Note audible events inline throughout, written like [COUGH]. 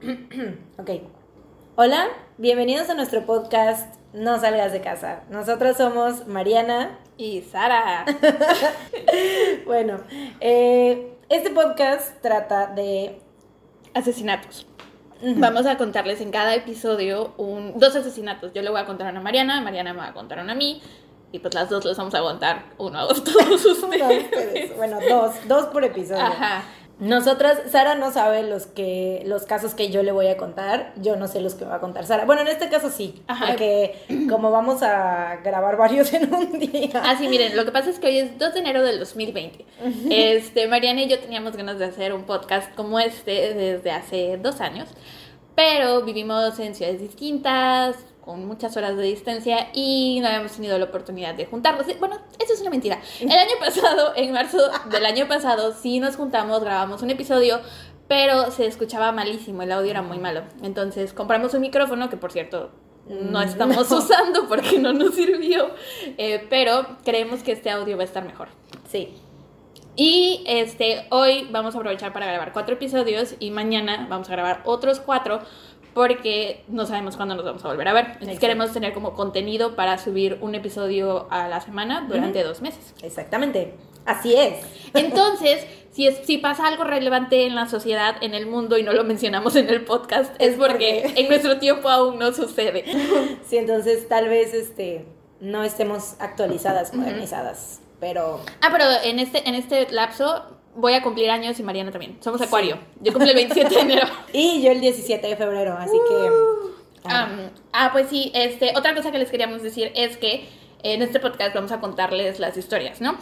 [CLEARS THROAT] ok. Hola, bienvenidos a nuestro podcast No salgas de casa. Nosotros somos Mariana y Sara. [LAUGHS] bueno, eh, este podcast trata de asesinatos. Vamos a contarles en cada episodio un, dos asesinatos. Yo le voy a contar a una Mariana, Mariana me va a contar a mí. Y pues las dos les vamos a contar uno a [LAUGHS] todos ustedes. bueno, dos, dos por episodio. Ajá. Nosotras, Sara no sabe los que los casos que yo le voy a contar, yo no sé los que va a contar Sara. Bueno, en este caso sí, Ajá. porque como vamos a grabar varios en un día. Ah, sí, miren, lo que pasa es que hoy es 2 de enero del 2020. Este, Mariana y yo teníamos ganas de hacer un podcast como este desde hace dos años, pero vivimos en ciudades distintas, con muchas horas de distancia y no habíamos tenido la oportunidad de juntarnos. Bueno, eso es una mentira. El año [LAUGHS] pasado, en marzo del año pasado, sí nos juntamos, grabamos un episodio, pero se escuchaba malísimo, el audio era muy malo. Entonces compramos un micrófono, que por cierto no mm, estamos [LAUGHS] usando porque no nos sirvió, eh, pero creemos que este audio va a estar mejor. Sí. Y este, hoy vamos a aprovechar para grabar cuatro episodios y mañana vamos a grabar otros cuatro porque no sabemos cuándo nos vamos a volver a ver. Entonces queremos tener como contenido para subir un episodio a la semana durante dos meses. Exactamente. Así es. [LAUGHS] Entonces, si, es, si pasa algo relevante en la sociedad, en el mundo y no lo mencionamos en el podcast, es, porque, en nuestro tiempo aún no sucede. [LAUGHS] Sí, entonces tal vez este no estemos actualizadas, modernizadas, pero... Ah, pero en este, en este lapso voy a cumplir años y Mariana también. Somos Acuario. Yo cumplo el 27 de enero. [LAUGHS] y yo el 17 de febrero, así que... Uh. ah, pues sí, este, otra cosa que les queríamos decir es que en este podcast vamos a contarles las historias, ¿no?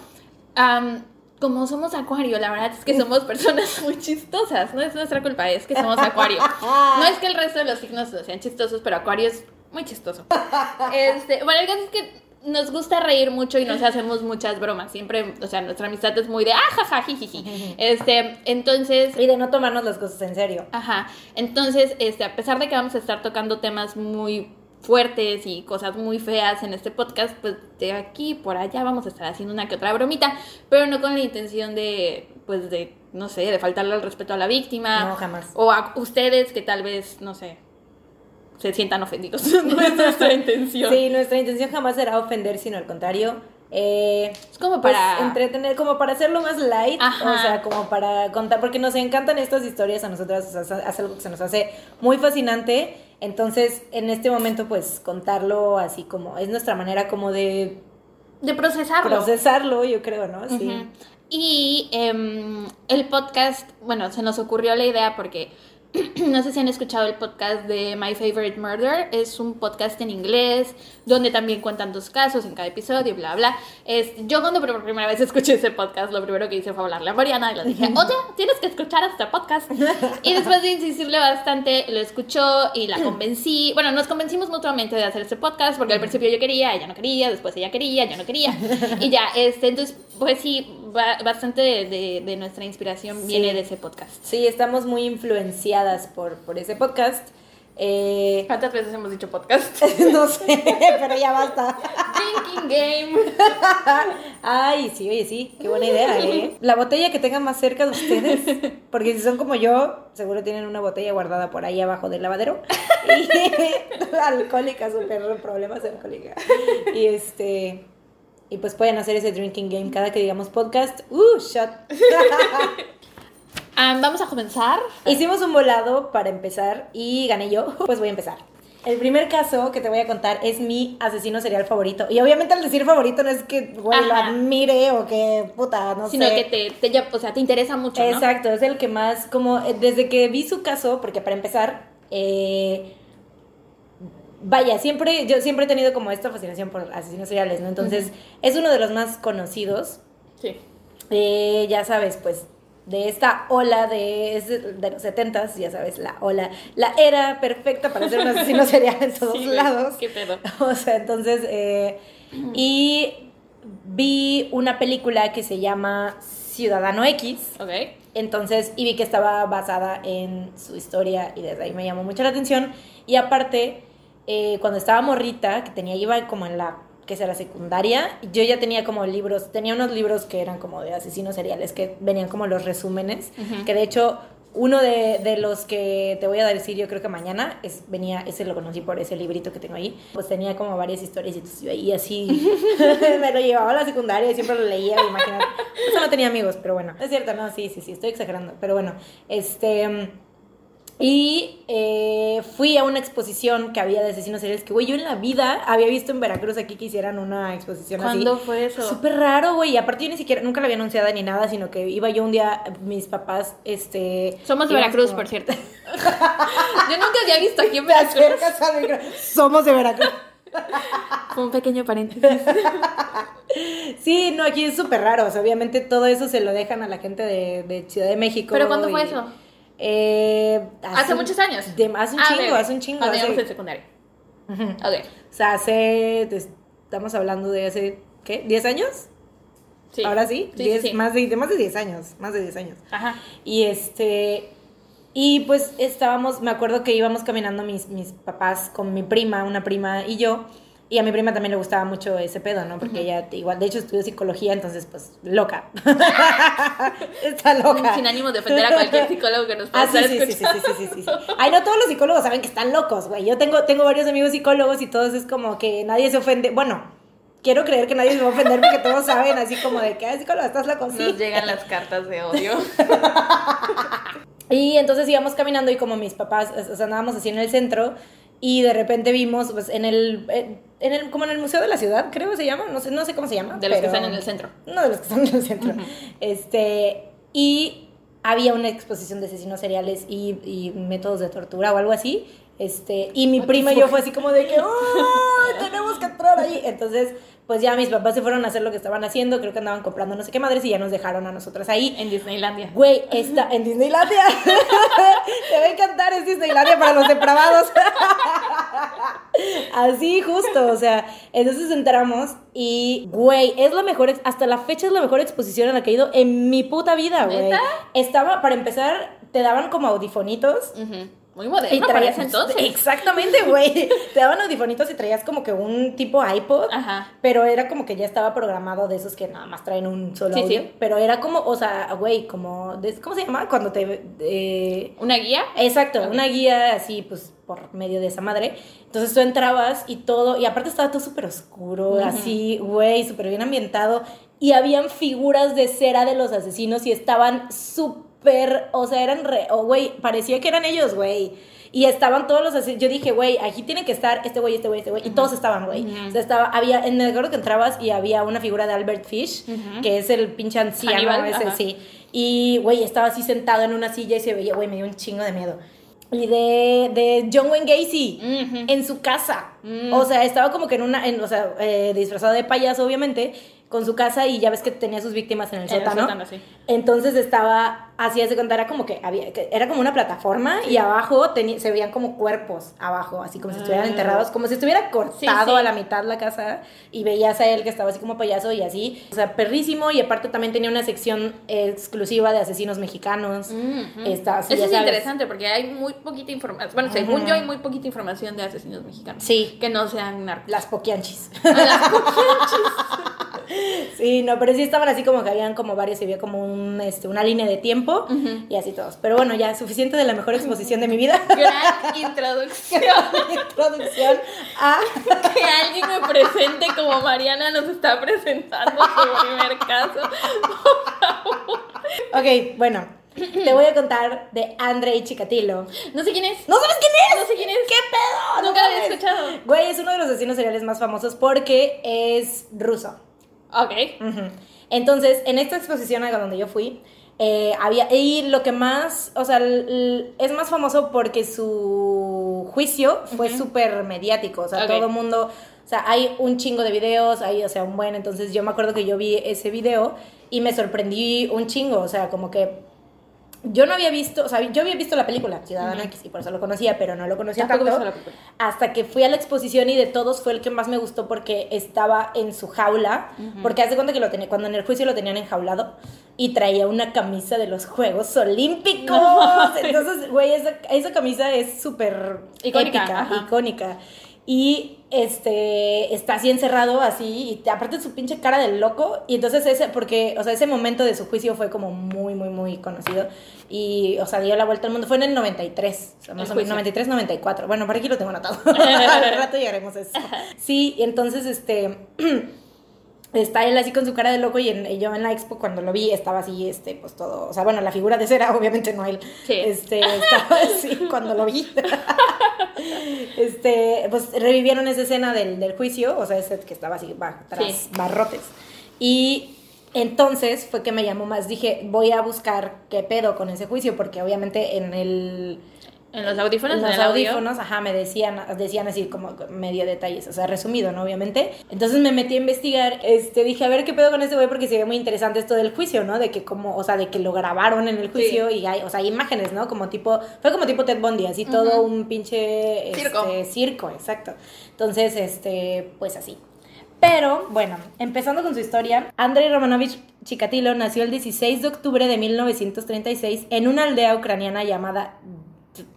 como somos Acuario, la verdad es que [LAUGHS] somos personas muy chistosas, no es nuestra culpa, es que somos Acuario. No es que el resto de los signos sean chistosos, pero Acuario es muy chistoso. [LAUGHS] Este, bueno, el caso es que nos gusta reír mucho y nos hacemos muchas bromas. Siempre, o sea, nuestra amistad es muy de ah, jaja, jijiji. Este, entonces. Y de no tomarnos las cosas en serio. Ajá. Entonces, este, a pesar de que vamos a estar tocando temas muy fuertes y cosas muy feas en este podcast, pues de aquí por allá vamos a estar haciendo una que otra bromita, pero no con la intención de, pues de, no sé, de faltarle el respeto a la víctima. No, jamás. O a ustedes que tal vez, no sé, se sientan ofendidos. [LAUGHS] no es nuestra [LAUGHS] intención. Sí, nuestra intención jamás será ofender, sino al contrario. Eh, es como pues, para entretener, como para hacerlo más light, o sea, como para contar, porque nos encantan estas historias a nosotras, o sea, es algo que se nos hace muy fascinante, entonces en este momento pues contarlo así como, es nuestra manera como de... De procesarlo. Procesarlo, yo creo, ¿no? Sí. Y em, el podcast, bueno, se nos ocurrió la idea porque [CLEARS THROAT] no sé si han escuchado el podcast de My Favorite Murder. Es un podcast en inglés donde también cuentan dos casos en cada episodio, bla, bla. Es, yo cuando por primera vez escuché ese podcast, lo primero que hice fue hablarle a Mariana y le dije, [LAUGHS] oye, tienes que escuchar este podcast. Y después de insistirle bastante, lo escuchó y la convencí. Bueno, nos convencimos mutuamente de hacer este podcast porque al principio yo quería, ella no quería, después ella quería, yo no quería. Y ya, este, entonces, pues sí, bastante de, nuestra inspiración viene de ese podcast. Sí, estamos muy influenciadas por, por ese podcast. Eh, ¿Cuántas veces hemos dicho podcast? [LAUGHS] no sé, pero ya basta. Drinking game. [LAUGHS] Ay, sí, oye, sí, qué buena idea, ¿eh? La botella que tengan más cerca de ustedes, porque si son como yo, seguro tienen una botella guardada por ahí abajo del lavadero. Y [LAUGHS] alcohólica, súper problemas alcohólicos. Y este, y pues pueden hacer ese drinking game cada que digamos podcast. ¡Uh, shot! [LAUGHS] Ah, vamos a comenzar. Hicimos un volado para empezar y gané yo. [LAUGHS] Pues voy a empezar. El primer caso que te voy a contar es mi asesino serial favorito. Y obviamente al decir favorito no es que güey, lo admire o que puta, no sé. Sino que te, te, o sea, te interesa mucho. Exacto, es el que más, como eh, desde que vi su caso, porque para empezar, eh, vaya, siempre, yo siempre he tenido como esta fascinación por asesinos seriales, ¿no? Entonces, es uno de los más conocidos. Sí. Eh, ya sabes, pues, de esta ola de, de los setentas, ya sabes, la ola, la era perfecta para ser un asesino [LAUGHS] serial en todos lados. Qué pedo. [LAUGHS] O sea, entonces, eh, y vi una película que se llama Ciudadano X. Ok. Entonces, y vi que estaba basada en su historia y desde ahí me llamó mucho la atención. Y aparte, eh, cuando estaba morrita, que tenía, iba como en la, que será secundaria, yo ya tenía como libros, tenía unos libros que eran como de asesinos seriales, que venían como los resúmenes, que de hecho Uno de, de los que te voy a decir, yo creo que mañana, es, venía, ese lo conocí por ese librito que tengo ahí, pues tenía como varias historias y entonces yo ahí así [LAUGHS] [LAUGHS] me lo llevaba a la secundaria y siempre lo leía, imagínate. Eso no tenía amigos, pero bueno, es cierto, no, sí, sí, sí, estoy exagerando, pero bueno, este... Y eh, fui a una exposición que había de asesinos seriales que, güey, yo en la vida había visto en Veracruz aquí que hicieran una exposición así. ¿Cuándo fue eso? Súper raro, güey. Y aparte yo ni siquiera, nunca la había anunciada ni nada, sino que iba yo un día, mis papás, este... Somos de Veracruz, como- por cierto. [LAUGHS] Yo nunca había visto aquí en Veracruz. Somos de Veracruz. [LAUGHS] Fue un pequeño paréntesis. Sí, no, aquí es súper raro. O sea, obviamente todo eso se lo dejan a la gente de, de Ciudad de México. ¿Pero cuándo fue eso? Eh, Hace muchos años. de- hace un Ah, chingo, bebé. hace un chingo. Cuando hace- en secundaria. O sea, hace. te- Estamos hablando de hace. ¿Qué? ¿10 años? Sí. Ahora sí. Sí, 10, sí, sí. Más, de, de más de 10 años. Más de 10 años. Ajá. Y este. Y pues estábamos, me acuerdo que íbamos caminando mis, mis papás con mi prima, una prima y yo. Y a mi prima también le gustaba mucho ese pedo, ¿no? Porque ella igual, de hecho estudió psicología, entonces pues loca. [LAUGHS] Está loca. Sin ánimo de ofender a cualquier psicólogo que nos pueda Ah, sí, estar sí, sí, sí, sí, sí, sí, sí. Ay, no todos los psicólogos saben que están locos, güey. Yo tengo, tengo varios amigos psicólogos y todos es como que nadie se ofende. Bueno, quiero creer que nadie se va a ofender porque todos saben así como de que, ay, psicólogo, estás loco, sí. Nos llegan las cartas de odio. [LAUGHS] Y entonces íbamos caminando y como mis papás, o sea, andábamos así en el centro y de repente vimos, pues, en el, eh, en el, como en el Museo de la Ciudad, creo que se llama, no sé, no sé cómo se llama. De los que están en el centro. No, de los que están en el centro. Este, y había una exposición de asesinos seriales y, y métodos de tortura o algo así. Este, y mi prima y yo fue así como de que, ¡ay, tenemos que entrar ahí! Entonces, pues ya mis papás se fueron a hacer lo que estaban haciendo, creo que andaban comprando no sé qué madres y ya nos dejaron a nosotras ahí. En Disneylandia. Güey, está en Disneylandia. [LAUGHS] Te va a encantar, es Disneylandia para los depravados. [LAUGHS] Así justo, o sea, entonces entramos y, güey, es la mejor, hasta la fecha es la mejor exposición en la que he ido en mi puta vida, güey. Estaba, para empezar, te daban como audifonitos. Ujú. Muy moderno para traías- ese entonces. Exactamente, güey. [LAUGHS] Te daban audifonitos y traías como que un tipo iPod. Ajá. Pero era como que ya estaba programado de esos que nada más traen un solo Sí, audio. sí. Pero era como, o sea, güey, como, de- ¿cómo se llama? Cuando te... eh, ¿Una guía? Exacto, una guía así, pues, por medio de esa madre. Entonces tú entrabas y todo, y aparte estaba todo súper oscuro, Ujú. así, güey, súper bien ambientado. Y habían figuras de cera de los asesinos y estaban súper, o sea, eran re, o güey, parecía que eran ellos, güey. Y estaban todos los asesinos. Yo dije, güey, aquí tiene que estar este güey, este güey, este güey. Y todos estaban, güey. O sea, estaba, había, en el acuerdo que entrabas y había una figura de Albert Fish, que es el pinche anciano ese, ajá. sí. Y, güey, estaba así sentado en una silla y se veía, güey, me dio un chingo de miedo. Y de, de John Wayne Gacy en su casa. Mm. O sea, estaba como que en una, en, o sea, eh, disfrazado de payaso, obviamente, con su casa y ya ves que tenía sus víctimas en el En el sótano. sótano, sí. Entonces estaba, así de contar, era como que había, que era como una plataforma y abajo tenía, se veían como cuerpos abajo, así como si estuvieran Ah. enterrados, como si estuviera cortado Sí, sí. a la mitad la casa y veías a él que estaba así como payaso y así. O sea, perrísimo y aparte también tenía una sección exclusiva de asesinos mexicanos. Ujú. Está, Eso es sabes. interesante porque hay muy poquita información. Bueno, según yo, hay muy poquita información de asesinos mexicanos. Sí. Que no sean narcos. Las poquianchis. A [LAUGHS] las Sí, no, pero sí estaban así como que habían como varios, y había como un, este, una línea de tiempo Y así todos. Pero bueno, ya, suficiente de la mejor exposición de mi vida. [LAUGHS] Gran introducción. [LAUGHS] Introducción a... [LAUGHS] que alguien me presente como Mariana nos está presentando su primer caso. Ok, bueno, te voy a contar de Andrei Chikatilo. No sé quién es. ¿No sabes quién es? No sé quién es. ¿Qué pedo? Nunca No lo había escuchado. Güey, es uno de los asesinos seriales más famosos porque es ruso. Ok. Entonces, en esta exposición a donde yo fui, eh, había. Y lo que más. O sea, es más famoso porque su juicio fue súper mediático. O sea, todo el mundo. O sea, hay un chingo de videos, hay, o sea, un buen. Entonces, yo me acuerdo que yo vi ese video y me sorprendí un chingo. O sea, como que. Yo no había visto, o sea, yo había visto la película Ciudadana. X y por eso lo conocía, pero no lo conocía tanto la hasta que fui a la exposición y de todos fue el que más me gustó porque estaba en su jaula, Ujú. porque hace cuenta que lo tenía, cuando en el juicio lo tenían enjaulado y traía una camisa de los Juegos Olímpicos. No. Entonces, güey, esa, esa camisa es súper Icónica, épica, icónica. Y este está así encerrado así y aparte su pinche cara del loco y entonces ese porque o sea ese momento de su juicio fue como muy muy muy conocido y o sea dio la vuelta al mundo. Fue en el 93 o sea, más o menos 93 94 bueno por aquí lo tengo anotado. [LAUGHS] Al rato llegaremos a eso. Sí y entonces este [CLEARS THROAT] está él así con su cara de loco y, en, y yo en la expo cuando lo vi estaba así, este, pues todo, o sea, bueno, la figura de cera, [LAUGHS] obviamente no él, Sí. este, estaba así [LAUGHS] cuando lo vi. [LAUGHS] este, pues revivieron esa escena del, del juicio, o sea, ese que estaba así tras Sí. barrotes. Y entonces fue que me llamó más, dije, voy a buscar qué pedo con ese juicio, porque obviamente en el... En los audífonos, En en, los audio. audífonos, ajá, me decían, decían así como medio detalles, o sea, resumido, ¿no? Obviamente. Entonces me metí a investigar, este, dije, a ver qué pedo con este güey, porque se ve muy interesante esto del juicio, ¿no? De que como, o sea, de que lo grabaron en el juicio y hay, o sea, hay imágenes, ¿no? Como tipo, fue como tipo Ted Bundy, así todo un pinche, este, Circo. circo, exacto. Entonces, este, pues así. Pero, bueno, empezando con su historia, Andrei Romanovich Chikatilo nació el 16 de octubre de 1936 en una aldea ucraniana llamada...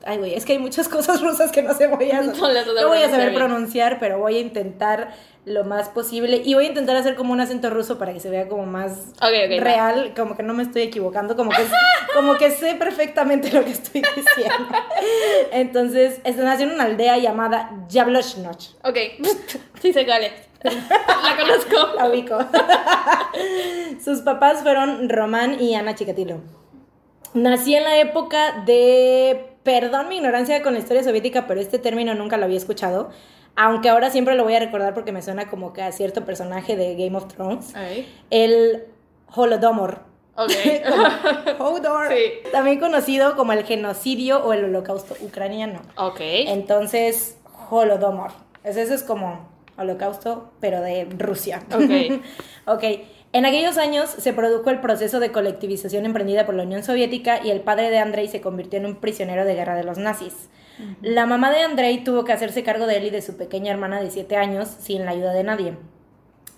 Ay, güey, es que hay muchas [LAUGHS] cosas rusas que no sé voy a, No no voy a saber pronunciar, pero voy a intentar lo más posible y voy a intentar hacer como un acento ruso para que se vea como más real, como que no me estoy equivocando, como que, [LAUGHS] como que sé perfectamente lo que estoy [LAUGHS] diciendo. Entonces, nació en una aldea llamada Yabloshnoch. Ok. Sí sé cuál es. La conozco. La ubico. Sus papás fueron Román y Ana Chikatilo. Nací en la época de. Perdón mi ignorancia con la historia soviética, pero este término nunca lo había escuchado. Aunque ahora siempre lo voy a recordar porque me suena como que a cierto personaje de Game of Thrones. El Holodomor. Ok. [LAUGHS] Como Hodor. Sí. También conocido como el genocidio o el holocausto ucraniano. Ok. Entonces, Holodomor. Ese es como holocausto, pero de Rusia. Ok. [LAUGHS] ok. En aquellos años se produjo el proceso de colectivización emprendida por la Unión Soviética y el padre de Andrei se convirtió en un prisionero de guerra de los nazis. La mamá de Andrei tuvo que hacerse cargo de él y de su pequeña hermana de 7 años sin la ayuda de nadie.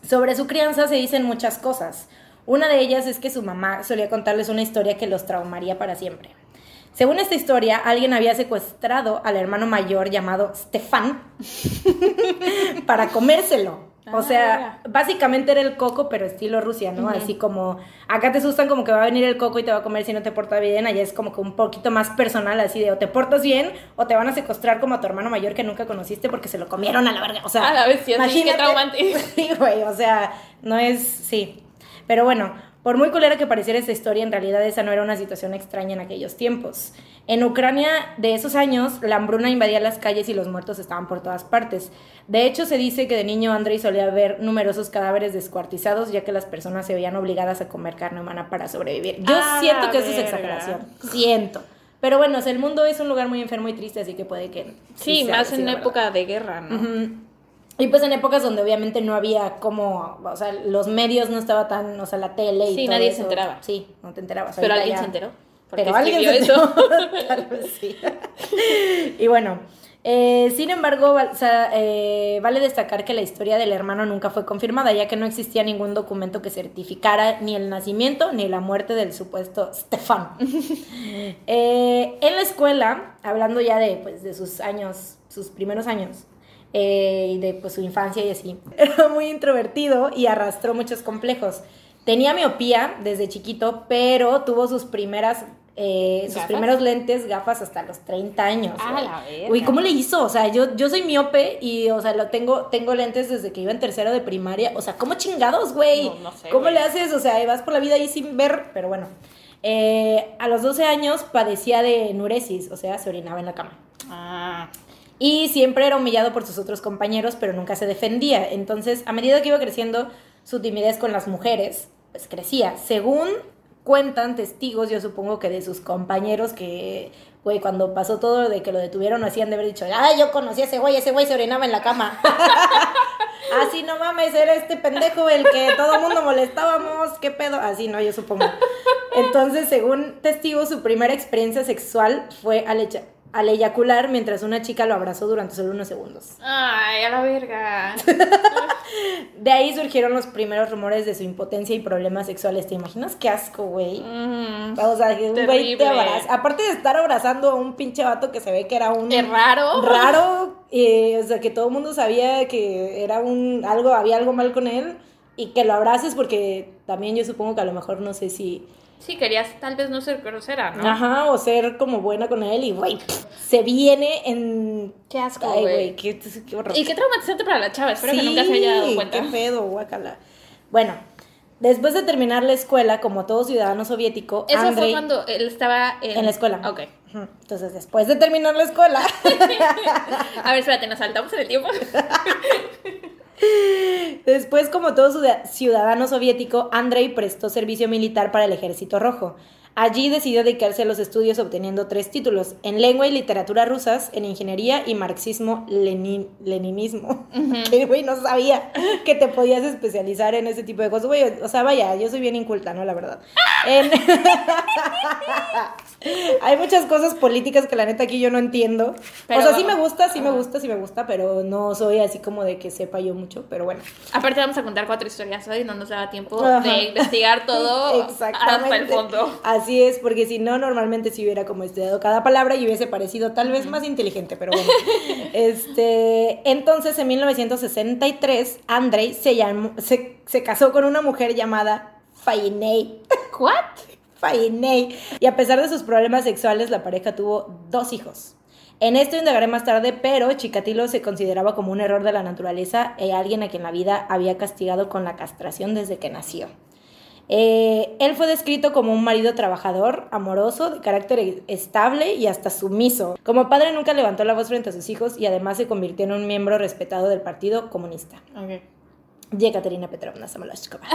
Sobre su crianza se dicen muchas cosas. Una de ellas es que su mamá solía contarles una historia que los traumaría para siempre. Según esta historia, alguien había secuestrado al hermano mayor llamado Stefan [LAUGHS] para comérselo. O Ah, sea, básicamente era el coco, pero estilo Rusia, ¿no? Así como acá te asustan como que va a venir el coco y te va a comer si no te portas bien, allá es como que un poquito más personal, así de o te portas bien o te van a secuestrar como a tu hermano mayor que nunca conociste porque se lo comieron a la verga. O sea, A la vez, sí, así, qué traumante. [LAUGHS] Sí, güey, o sea, no es, sí. Pero bueno, por muy culera que pareciera esta historia, en realidad esa no era una situación extraña en aquellos tiempos. En Ucrania de esos años, la hambruna invadía las calles y los muertos estaban por todas partes. De hecho, se dice que de niño Andrei solía ver numerosos cadáveres descuartizados, ya que las personas se veían obligadas a comer carne humana para sobrevivir. Yo Ah, siento que eso es exageración. Siento. Pero bueno, o sea, el mundo es un lugar muy enfermo y triste, así que puede que... Sí, más en época de guerra, ¿no? Ujú. Y pues en épocas donde obviamente no había como, o sea, los medios no estaba tan, o sea, la tele y Sí, todo nadie se enteraba. Sí, no te enterabas. Pero alguien ya- se enteró. Porque Pero alguien se eso. enteró. [LAUGHS] Tal vez sí. y bueno, eh, sin embargo, o sea, eh, vale destacar que la historia del hermano nunca fue confirmada, ya que no existía ningún documento que certificara ni el nacimiento ni la muerte del supuesto Stefan. [LAUGHS] Eh, en la escuela, hablando ya de, pues, de sus años, sus primeros años, eh, y de pues, su infancia y así, [LAUGHS] era muy introvertido y arrastró muchos complejos. Tenía miopía desde chiquito, pero tuvo sus primeras... eh, sus primeros lentes, gafas hasta los 30 años. Ah, la verga. Uy, ¿cómo le hizo? O sea, yo, yo soy miope y, o sea, lo tengo, tengo lentes desde que iba en tercero de primaria. O sea, ¿cómo chingados, güey? No, no sé, ¿Cómo güey. le haces? O sea, vas por la vida ahí sin ver, pero bueno. Eh, a los 12 años padecía de enuresis, o sea, se orinaba en la cama. Ah. Y siempre era humillado por sus otros compañeros, pero nunca se defendía. Entonces, a medida que iba creciendo, su timidez con las mujeres, pues crecía. Según cuentan testigos, yo supongo que de sus compañeros que, güey, cuando pasó todo de que lo detuvieron, hacían de haber dicho, ah, yo conocí a ese güey, ese güey se orinaba en la cama. [LAUGHS] Así no mames, era este pendejo el que todo mundo molestábamos, qué pedo. Así no, yo supongo. Entonces, según testigos, su primera experiencia sexual fue al, al eyacular mientras una chica lo abrazó durante solo unos segundos. Ay, a la verga. [LAUGHS] De ahí surgieron los primeros rumores de su impotencia y problemas sexuales. ¿Te imaginas qué asco, güey? Mm. O sea, que un güey te abraza. Aparte de estar abrazando a un pinche vato que se ve que era un. ¿Es raro? Raro, eh, o sea, que todo el mundo sabía que era un, algo, había algo mal con él y que lo abraces porque también yo supongo que a lo mejor no sé si... Sí, querías tal vez no ser grosera, ¿no? Ajá, o ser como buena con él y, güey, se viene en... Qué asco, Ay, güey. qué, qué horror. Y qué traumatizante para la chava, espero que nunca se haya dado cuenta. Qué pedo, guácala. Bueno, después de terminar la escuela, como todo ciudadano soviético, Eso fue cuando él estaba en... en la escuela. Ok. Entonces, después de terminar la escuela, [LAUGHS] A ver, espérate, nos saltamos en el tiempo. [LAUGHS] después, como todo ciuda- ciudadano soviético, Andrei prestó servicio militar para el Ejército Rojo. Allí decidió dedicarse a los estudios obteniendo tres títulos, en lengua y literatura rusas, en ingeniería y marxismo-leninismo. Que, [LAUGHS] güey, no sabía que te podías especializar en ese tipo de cosas. Güey, o sea, vaya, yo soy bien inculta, ¿no? La verdad. En- [LAUGHS] Hay muchas cosas políticas que la neta aquí yo no entiendo. Pero o sea, sí me gusta, sí me gusta, sí me gusta, pero no soy así como de que sepa yo mucho, pero bueno. Aparte vamos a contar cuatro historias hoy, no nos da tiempo Ajá. de investigar todo [LAUGHS] hasta el fondo. Así es, porque si no, normalmente si hubiera como estudiado cada palabra y hubiese parecido tal vez más inteligente, pero bueno. [LAUGHS] este, entonces, en 1963, Andrei se, llamó- se, se casó con una mujer llamada Fainei. ¿What? Y a pesar de sus problemas sexuales, la pareja tuvo dos hijos. En esto indagaré más tarde, pero Chikatilo se consideraba como un error de la naturaleza y alguien a quien la vida había castigado con la castración desde que nació. Eh, él fue descrito como un marido trabajador, amoroso, de carácter estable y hasta sumiso. Como padre nunca levantó la voz frente a sus hijos y además se convirtió en un miembro respetado del Partido Comunista. Yekaterina Petrovna Samolashkova. [LAUGHS]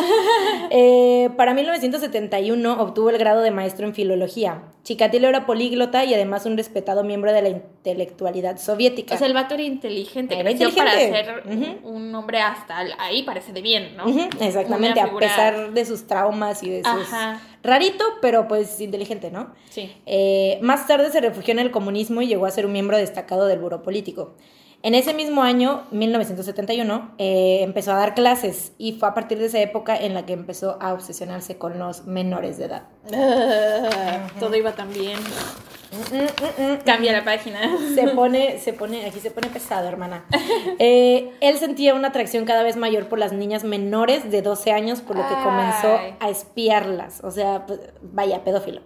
Eh, para 1971 obtuvo el grado de maestro en filología. Chikatilo era políglota y además un respetado miembro de la intelectualidad soviética. O sea, el vato era inteligente, Era creció para inteligente. ser un hombre hasta ahí parece de bien, ¿no? Exactamente, a pesar de sus traumas y de sus... Ajá. Rarito, pero pues inteligente, ¿no? Sí. Eh, más tarde se refugió en el comunismo y llegó a ser un miembro destacado del buró político. En ese mismo año, 1971, eh, empezó a dar clases y fue a partir de esa época en la que empezó a obsesionarse con los menores de edad. [LAUGHS] Todo iba tan bien. Cambia la página. Se pone, se pone, aquí se pone pesado, hermana. Eh, él sentía una atracción cada vez mayor por las niñas menores de 12 años, por lo que comenzó a espiarlas. O sea, pues, vaya, pedófilo.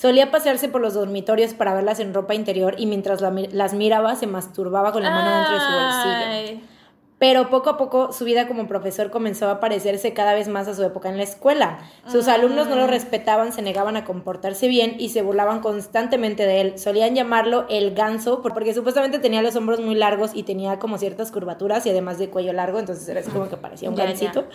Solía pasearse por los dormitorios para verlas en ropa interior y mientras la mi- las miraba se masturbaba con la mano dentro de su bolsillo. Pero poco a poco su vida como profesor comenzó a parecerse cada vez más a su época en la escuela. Sus alumnos no lo respetaban, se negaban a comportarse bien y se burlaban constantemente de él. Solían llamarlo el ganso por- porque supuestamente tenía los hombros muy largos y tenía como ciertas curvaturas y además de cuello largo, entonces era como que parecía un Ya, gansito.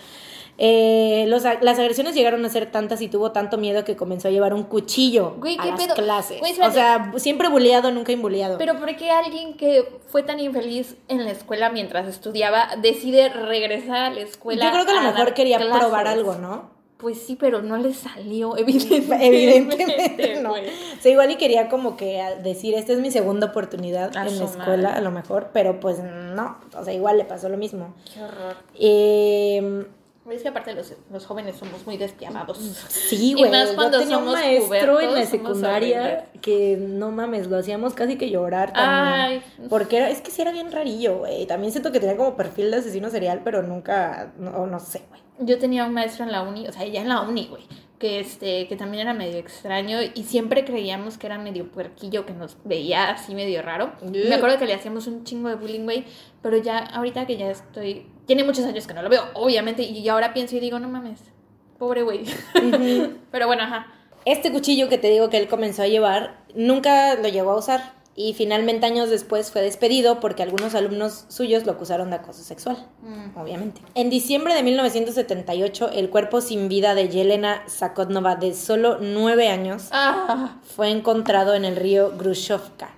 Eh, los las agresiones llegaron a ser tantas y tuvo tanto miedo que comenzó a llevar un cuchillo Güey, a ¿qué las pedo? clases. Güey, o sea, siempre bulleado, nunca imbuleado. Pero ¿por qué alguien que fue tan infeliz en la escuela mientras estudiaba decide regresar a la escuela? Yo creo que a lo mejor quería clases? probar algo, ¿no? Pues sí, pero no le salió, [LAUGHS] evidentemente. Evidentemente no. O sea, igual y quería como que decir, esta es mi segunda oportunidad A en la escuela, madre. a lo mejor, pero pues no. O sea, igual le pasó lo mismo. Qué horror. Eh, Es que aparte los, los jóvenes somos muy despiadados. sí, Y güey. Yo tenía un maestro en la secundaria que no mames, lo hacíamos casi que llorar también. Ay. Porque era, es que sí era bien rarillo, güey. También siento que tenía como perfil de asesino serial, pero nunca, no, no sé, güey. Yo tenía un maestro en la uni, o sea, ya en la uni, güey, que este, que también era medio extraño y siempre creíamos que era medio puerquillo, que nos veía así medio raro. Me acuerdo que le hacíamos un chingo de bullying, güey, pero ya ahorita que ya estoy, tiene muchos años que no lo veo, obviamente, y ahora pienso y digo, no mames, pobre güey. [LAUGHS] pero bueno, ajá. Este cuchillo que te digo que él comenzó a llevar, nunca lo llegó a usar y finalmente años después fue despedido porque algunos alumnos suyos lo acusaron de acoso sexual, Mm. obviamente. En diciembre de 1978, el cuerpo sin vida de Yelena Zakotnova, de solo nueve años, Ah, fue encontrado en el río Grushovka.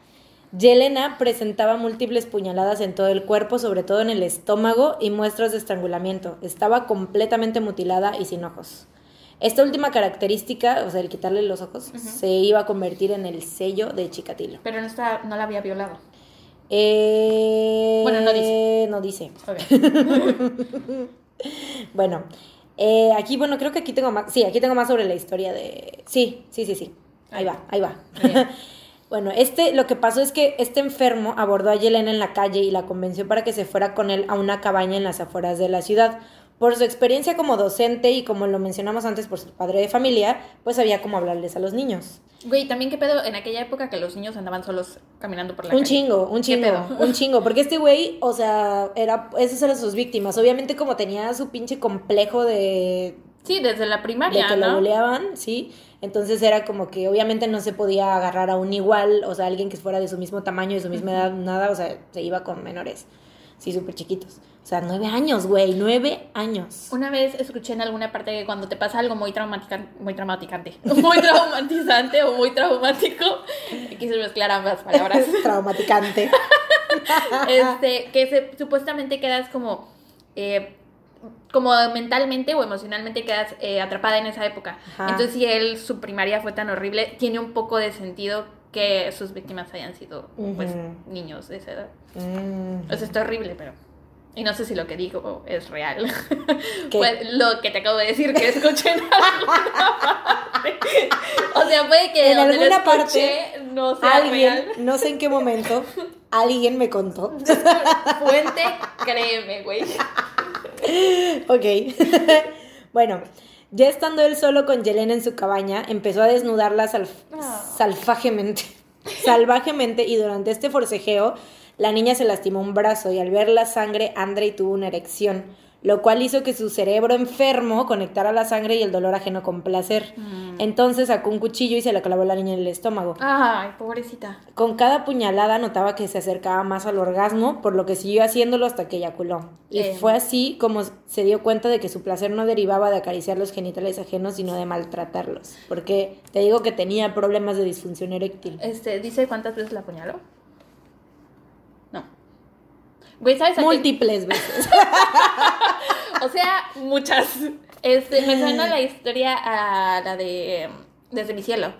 Yelena presentaba múltiples puñaladas en todo el cuerpo, sobre todo en el estómago, y muestras de estrangulamiento. Estaba completamente mutilada y sin ojos. Esta última característica, o sea, el quitarle los ojos, se iba a convertir en el sello de Chikatilo. pero no, está, no la había violado. Eh, Bueno, no dice. No dice. Ok. [LAUGHS] Bueno, eh, aquí, bueno, creo que aquí tengo más. Sí, aquí tengo más sobre la historia de. Sí, sí, sí, sí. Ahí va, ahí va. [LAUGHS] Bueno, este, lo que pasó es que este enfermo abordó a Yelena en la calle y la convenció para que se fuera con él a una cabaña en las afueras de la ciudad. Por su experiencia como docente y como lo mencionamos antes por su padre de familia, pues sabía cómo hablarles a los niños. Güey, también qué pedo en aquella época que los niños andaban solos caminando por la Un calle. chingo, un ¿Qué chingo, un [LAUGHS] chingo, porque este güey, o sea, era, esas eran sus víctimas. Obviamente como tenía su pinche complejo de, Sí, desde la de primaria, que lo ¿no? buleaban, ¿sí? Entonces era como que obviamente no se podía agarrar a un igual, o sea, alguien que fuera de su mismo tamaño, de su misma edad, nada, o sea, se iba con menores, sí, súper chiquitos. O sea, nueve años, güey, nueve años. Una vez escuché en alguna parte que cuando te pasa algo muy traumática, muy traumaticante, [LAUGHS] muy traumatizante o muy traumático, quise mezclar ambas palabras, [LAUGHS] Traumaticante. [LAUGHS] este, que se- supuestamente quedas como, eh, como mentalmente o emocionalmente quedas eh, atrapada en esa época. Ajá. Entonces, si él, su primaria fue tan horrible, tiene un poco de sentido que sus víctimas hayan sido, pues, niños de esa edad. Mm. O sea, está horrible, pero... Y no sé si lo que digo es real. [LAUGHS] Pues lo que te acabo de decir que escuché en alguna parte. O sea, puede que En alguna parte, no sea Alguien, real. no sé en qué momento, alguien me contó. [LAUGHS] Fuente, créeme, güey. Ok. [LAUGHS] bueno, ya estando él solo con Yelena en su cabaña, empezó a desnudarla salf- Ah. salvajemente. Salvajemente, y durante este forcejeo, la niña se lastimó un brazo y al ver la sangre, Andrei tuvo una erección, lo cual hizo que su cerebro enfermo conectara la sangre y el dolor ajeno con placer. Mm. Entonces sacó un cuchillo y se le clavó la niña en el estómago. Ay, pobrecita. Con cada puñalada notaba que se acercaba más al orgasmo, por lo que siguió haciéndolo hasta que eyaculó. Y Eh. fue así como se dio cuenta de que su placer no derivaba de acariciar los genitales ajenos, sino de maltratarlos. Porque te digo que tenía problemas de disfunción eréctil. Este, ¿dice cuántas veces la apuñaló? No. Güey, ¿sabes a qué? Múltiples veces. [LAUGHS] O sea, muchas. Este, me suena la historia a la de em, Desde mi cielo.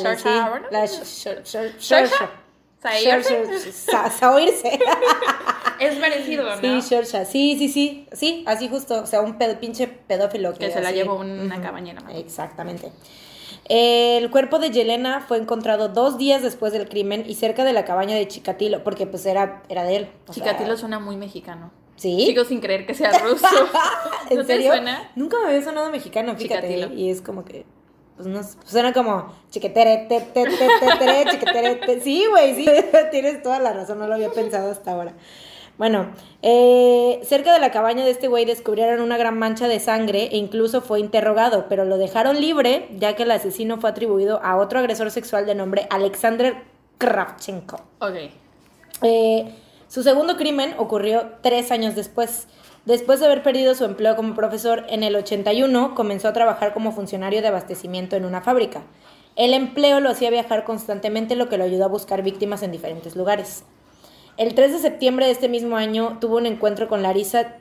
Sí. Ronan. La sh- sh- sh- ¿Saoirse? Saoirse. Saoirse. Saoirse. Sa- Saoirse. [LAUGHS] Es parecido, ¿no? Sí, Saoirse. Sí, sí, sí. Sí, así justo. O sea, un pedo- pinche pedófilo que, Que se la llevó una mano. Exactamente. El cuerpo de Yelena fue encontrado dos días después del crimen y cerca de la cabaña de Chikatilo, porque pues era, era de él. o sea, Chikatilo suena muy mexicano. ¿Sí? Sigo sin creer que sea [LAUGHS] ruso. [LAUGHS] ¿En ¿No te serio? suena? Nunca me había sonado mexicano, fíjate. Chikatilo. Y es como que, pues no pues suena como chiquetere, te, te, te, te, tere, chiquetere, te. Sí, güey, sí. [LAUGHS] Tienes toda la razón, no lo había pensado hasta ahora. Bueno, eh, cerca de la cabaña de este güey descubrieron una gran mancha de sangre e incluso fue interrogado, pero lo dejaron libre ya que el asesino fue atribuido a otro agresor sexual de nombre Alexander Kravchenko. Ok. Eh, su segundo crimen ocurrió tres años después. Después de haber perdido su empleo como profesor, en el 81 comenzó a trabajar como funcionario de abastecimiento en una fábrica. El empleo lo hacía viajar constantemente, lo que lo ayudó a buscar víctimas en diferentes lugares. El 3 de septiembre de este mismo año tuvo un encuentro con Larisa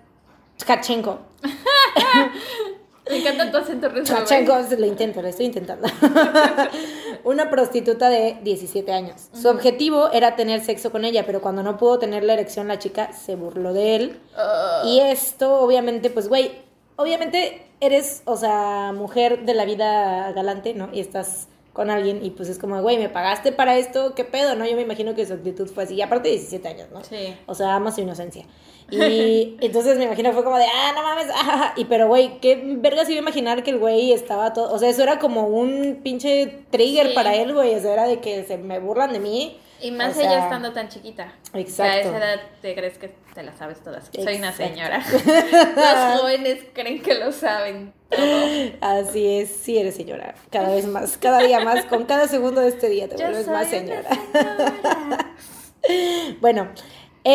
Tkachenko. [LAUGHS] Me encanta tu acento. Tkachenko, lo intento, lo estoy intentando. [LAUGHS] una prostituta de 17 años. Su objetivo era tener sexo con ella, pero cuando no pudo tener la erección, la chica se burló de él. Y esto, obviamente, pues, güey, obviamente eres, o sea, mujer de la vida galante, ¿no? Y estás con alguien y pues es como, güey, me pagaste para esto, ¿qué pedo? ¿No? Yo me imagino que su actitud fue así. Y aparte 17 años, ¿no? Sí. O sea, ama su inocencia. [LAUGHS] Y entonces me imagino fue como de, ah, no mames, ah, y pero güey, qué verga se iba a imaginar que el güey estaba todo, o sea, eso era como un pinche trigger Sí. para él, güey, o sea, era de que se me burlan de mí. Y más O sea, ella estando tan chiquita. Exacto. A esa edad te crees que te la sabes todas. Soy una señora. [LAUGHS] Los jóvenes creen que lo saben todo. Así es, sí eres señora, cada vez más, cada día más, con cada segundo de este día te Yo vuelves soy más una señora. [LAUGHS] Bueno,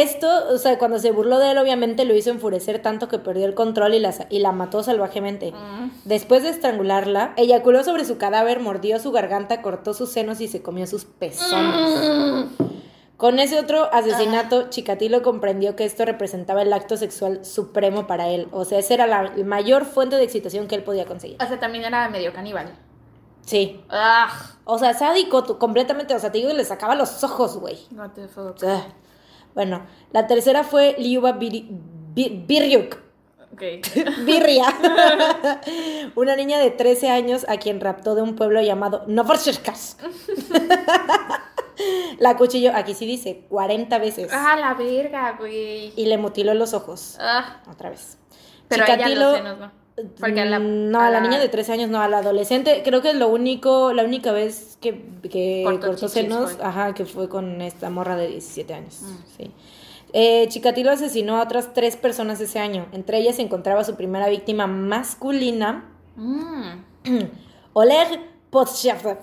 esto, o sea, cuando se burló de él, obviamente lo hizo enfurecer tanto que perdió el control y la, y la mató salvajemente. Mm. Después de estrangularla, eyaculó sobre su cadáver, mordió su garganta, cortó sus senos y se comió sus pezones. Mm. Con ese otro asesinato, Chikatilo comprendió que esto representaba el acto sexual supremo para él. O sea, esa era la mayor fuente de excitación que él podía conseguir. O sea, también era medio caníbal. Sí. Ah, O sea, sádico completamente. O sea, te digo que le sacaba los ojos, güey. what the fuck. Ah. Bueno, la tercera fue Liuba Biri- Bi- Biryuk. Ok. [LAUGHS] Birria. [LAUGHS] Una niña de 13 años a quien raptó de un pueblo llamado Novorcherkas. [LAUGHS] La acuchilló, aquí sí dice, 40 veces. Ah, la verga, güey. Y le mutiló los ojos. Ah, Otra vez. pero a ella Chikatilo- los senos no. Porque a la, Mm, no, a la, niña de 13 años no, a la adolescente. Creo que es lo único, la única vez que, que Cortó senos, fue. ajá, que fue con esta morra de 17 años. Mm. Sí. Eh, Chikatilo asesinó a otras tres personas ese año. Entre ellas se encontraba su primera víctima masculina, Mm. [CLEARS THROAT] Oleg Potshev,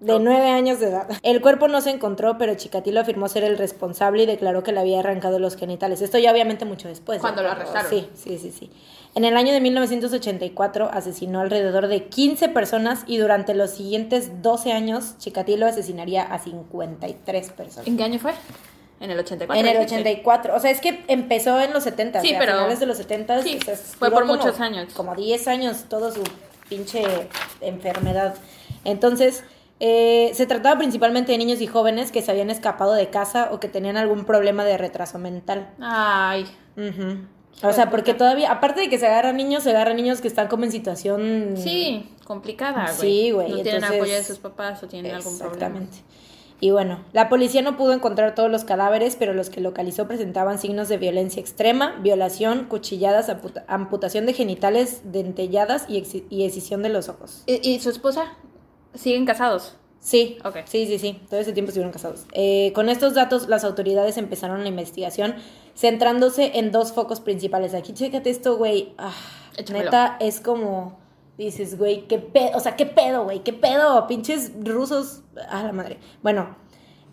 de nueve años de edad. El cuerpo no se encontró, pero Chikatilo afirmó ser el responsable y declaró que le había arrancado los genitales. Esto ya obviamente mucho después. Cuando lo arrestaron. Sí, sí, sí, sí. En el año de 1984 asesinó alrededor de 15 personas y durante los siguientes 12 años Chikatilo asesinaría a 53 personas. ¿En qué año fue? En el 84. En el dijiste. 84, o sea, es que empezó en los 70, Sí, o sea, pero- a finales de los 70, sí, o sea, fue por como- muchos años. Como 10 años todo su pinche enfermedad. Entonces, eh, se trataba principalmente de niños y jóvenes que se habían escapado de casa o que tenían algún problema de retraso mental. Ay. Ujú. O sea, porque todavía, aparte de que se agarran niños, se agarran niños que están como en situación... Sí, complicada, güey. Sí, güey, No tienen entonces- apoyo de sus papás o tienen algún problema. Exactamente. Y bueno, la policía no pudo encontrar todos los cadáveres, pero los que localizó presentaban signos de violencia extrema, violación, cuchilladas, amputa- amputación de genitales, dentelladas y, y escisión de los ojos. ¿Y, y su esposa? ¿Siguen casados? Sí, Ok. sí, sí, sí, todo ese tiempo estuvieron casados. Eh, con estos datos, las autoridades empezaron la investigación, centrándose en dos focos principales. Aquí, chécate esto, güey. Ah, neta, es como, dices, güey, qué pedo, o sea, qué pedo, güey, qué pedo, pinches rusos, a la madre. Bueno,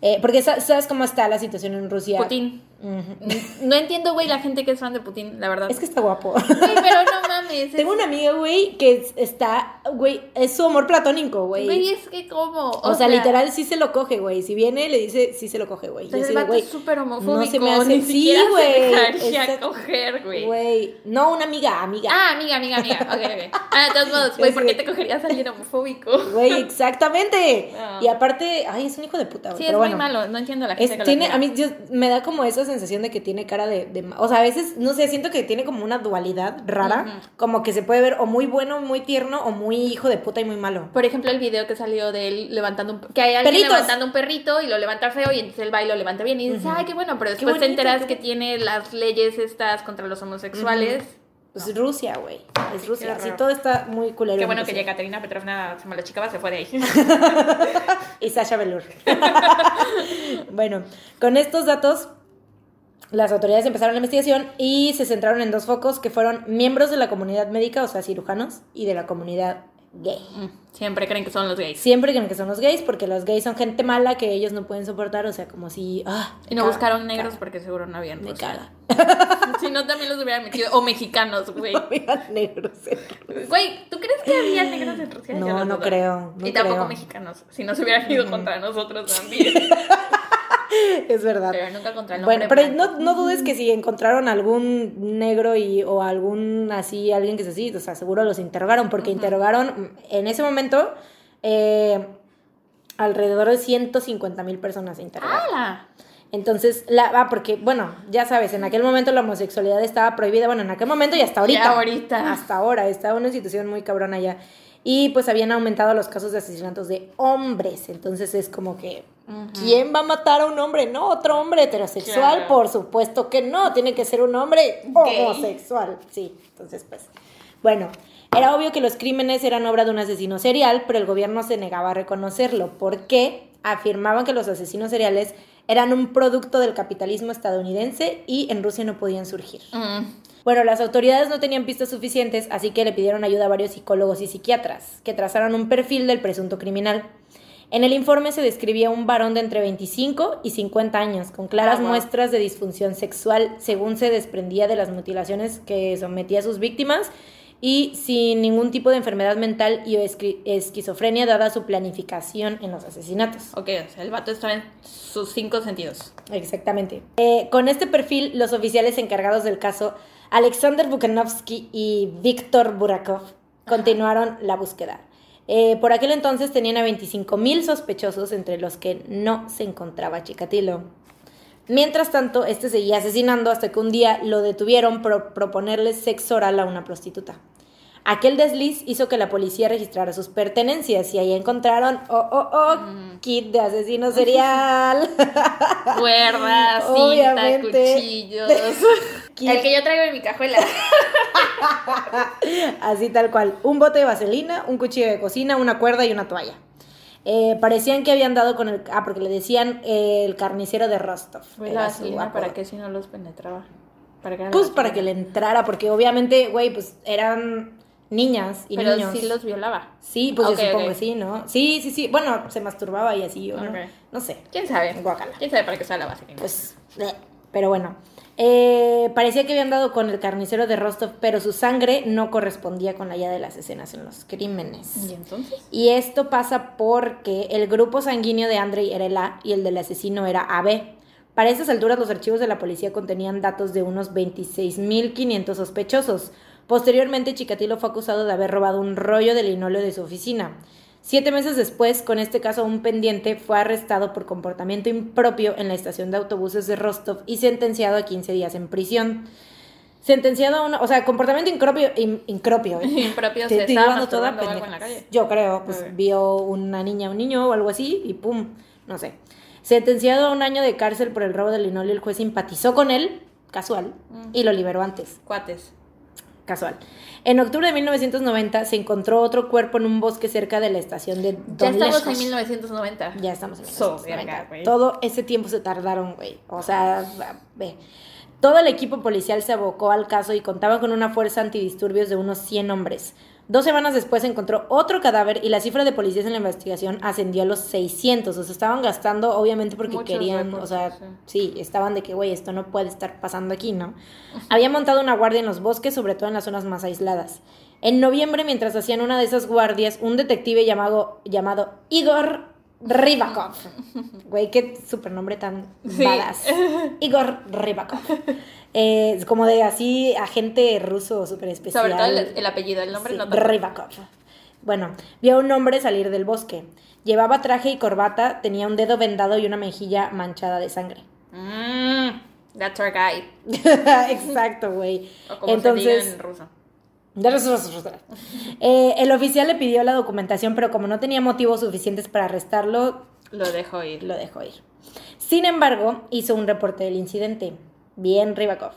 eh, porque sa- sabes cómo está la situación en Rusia. Putin. No entiendo, güey, la gente que es fan de Putin, la verdad. Es que está guapo. Güey, pero no mames. es- Tengo una amiga, güey, que es- está, güey, es su amor platónico, güey. Güey, es que como. O, sea, literal sí se lo coge, güey. Si viene, le dice sí se lo coge, güey. Yo El es súper homofóbico. no se me hace- Ni sí, güey, coger, güey. Güey, no, una amiga, amiga. Ah, amiga, amiga, amiga. Ok, ok. Ah, de todos modos, güey, [LAUGHS] ¿por qué te cogerías a alguien homofóbico? Güey, exactamente. [LAUGHS] No. Y aparte, ay, es un hijo de puta, güey. Sí, es pero muy bueno. malo. No entiendo a la Es- gente que lo tiene, a mí yo- me da como esa sensación de que tiene cara de, de O sea, a veces, no sé, siento que tiene como una dualidad rara. Ujú. Como que se puede ver o muy bueno, muy tierno, o muy hijo de puta y muy malo. Por ejemplo, el video que salió de él levantando un... Que hay alguien levantando un perrito y lo levanta feo y entonces él va y lo levanta bien y dices, ay, qué bueno, pero después te bonito, enteras qué que tiene las leyes estas contra los homosexuales. Pues Rusia, güey. Es Rusia. Sí, todo está muy culero. Qué en bueno que ya Katerina Petrovna se la chica se fue de ahí. [LAUGHS] y Sasha Velour. [LAUGHS] bueno, con estos datos, las autoridades empezaron la investigación y se centraron en dos focos que fueron miembros de la comunidad médica, o sea, cirujanos, y de la comunidad gay. Mm, Siempre creen que son los gays. Siempre creen que son los gays porque los gays son gente mala que ellos no pueden soportar, o sea, como si... Ah, Y no buscaron negros caga, porque seguro no habían. Me caga. [LAUGHS] Si no, también los hubieran metido. O mexicanos, [LAUGHS] güey. Había negros en. Güey, ¿tú crees que había negros en Rusia? No, no creo, no y tampoco mexicanos. Si no se hubieran ido contra nosotros [LAUGHS] también. [LAUGHS] Es verdad. Pero nunca contra el Bueno, pero no, no dudes [LAUGHS] que si encontraron algún negro y, o algún así, alguien que es así, o sea, seguro los interrogaron, porque interrogaron mm, en ese momento eh, alrededor de 150 mil personas interrogaron. ¡Hala! Entonces, la, ah, porque, bueno, ya sabes, en aquel momento la homosexualidad estaba prohibida, bueno, en aquel momento y hasta ahorita. Ya ahorita. Hasta ahora, estaba una situación muy cabrona ya. Y pues habían aumentado los casos de asesinatos de hombres. Entonces es como que, ¿quién va a matar a un hombre? No, otro hombre heterosexual, Claro. por supuesto que no. Tiene que ser un hombre Gay. homosexual. Sí, entonces pues, bueno. Era obvio que los crímenes eran obra de un asesino serial, pero el gobierno se negaba a reconocerlo. ¿Por qué? Afirmaban que los asesinos seriales eran un producto del capitalismo estadounidense y en Rusia no podían surgir. Bueno, las autoridades no tenían pistas suficientes, así que le pidieron ayuda a varios psicólogos y psiquiatras, que trazaron un perfil del presunto criminal. En el informe se describía un varón de entre 25 y 50 años, con claras Ah, wow. muestras de disfunción sexual, según se desprendía de las mutilaciones que sometía a sus víctimas, y sin ningún tipo de enfermedad mental y esquizofrenia dada su planificación en los asesinatos. Ok, o sea, el vato está en sus cinco sentidos. Exactamente. Eh, con este perfil, los oficiales encargados del caso, Alexander Bukanovsky y Víctor Burakov, continuaron la búsqueda. Eh, por aquel entonces tenían a 25 mil sospechosos, entre los que no se encontraba Chikatilo. Mientras tanto, este seguía asesinando hasta que un día lo detuvieron por proponerle sexo oral a una prostituta. Aquel desliz hizo que la policía registrara sus pertenencias y ahí encontraron, oh, oh, oh, Mm. kit de asesino serial. [LAUGHS] Cuerdas, cinta, cuchillos. [LAUGHS] El que yo traigo en mi cajuela. [LAUGHS] Así tal cual. Un bote de vaselina, un cuchillo de cocina, una cuerda y una toalla. Eh, parecían que habían dado con el... Ah, porque le decían eh, el carnicero de Rostov. La vaselina. ¿para qué si no los penetraba? ¿Para qué era la Pues para que le entrara, porque obviamente, güey, pues eran niñas y Pero niños. sí los violaba. Sí, pues yo supongo que sí, ¿no? Sí, sí, sí. Bueno, se masturbaba y así, ¿o no? Ok. No sé. ¿Quién sabe? Guácala. ¿Quién sabe para qué usa la vaselina? Pues, pero bueno. Eh, parecía que habían dado con el carnicero de Rostov, pero su sangre no correspondía con la ya de las escenas en los crímenes. ¿Y entonces? Y esto pasa porque el grupo sanguíneo de Andrei era el A y el del asesino era AB. Para esas alturas los archivos de la policía contenían datos de unos 26.500 sospechosos. Posteriormente Chikatilo fue acusado de haber robado un rollo de linóleo de su oficina. Siete meses después, con este caso un pendiente, fue arrestado por comportamiento impropio en la estación de autobuses de Rostov y sentenciado a 15 días en prisión. Sentenciado a una, o sea, comportamiento incropio, in- incropio, ¿eh? [LAUGHS] Impropio se estaba toda algo pendeja. en la calle. Yo creo, pues vio una niña, un niño o algo así y pum, no sé. Sentenciado a un año de cárcel por el robo del linóleo, el juez simpatizó con él, casual, Mm. y lo liberó antes, Cuates. Casual. En octubre de 1990 se encontró otro cuerpo en un bosque cerca de la estación de Ya Don estamos en Lejos. 1990. Ya estamos en So, 1990. verga. Todo ese tiempo se tardaron, güey. O sea, ve. Todo el equipo policial se abocó al caso y contaban con una fuerza antidisturbios de unos 100 hombres. Dos semanas después encontró otro cadáver y la cifra de policías en la investigación ascendió a los 600. O sea, estaban gastando, obviamente, porque Muchos querían, o sea, sí. sí, estaban de que, güey, esto no puede estar pasando aquí, ¿no? Había montado una guardia en los bosques, sobre todo en las zonas más aisladas. En noviembre, mientras hacían una de esas guardias, un detective llamado, llamado Igor Rybakov. [LAUGHS] Güey, qué supernombre tan Sí. badass. [LAUGHS] Igor Rybakov. Eh, como de así, agente ruso súper especial. Sobre todo el, el apellido, el nombre Sí, no tanto. Rybakov. Bueno, vio a un hombre salir del bosque. Llevaba traje y corbata, tenía un dedo vendado y una mejilla manchada de sangre. Mm, that's our guy. [LAUGHS] Exacto, güey. O como se Entonces, en ruso. Eh, el oficial le pidió la documentación, pero como no tenía motivos suficientes para arrestarlo, Lo dejo ir. lo dejó ir. Sin embargo, hizo un reporte del incidente. Bien, Rybakov.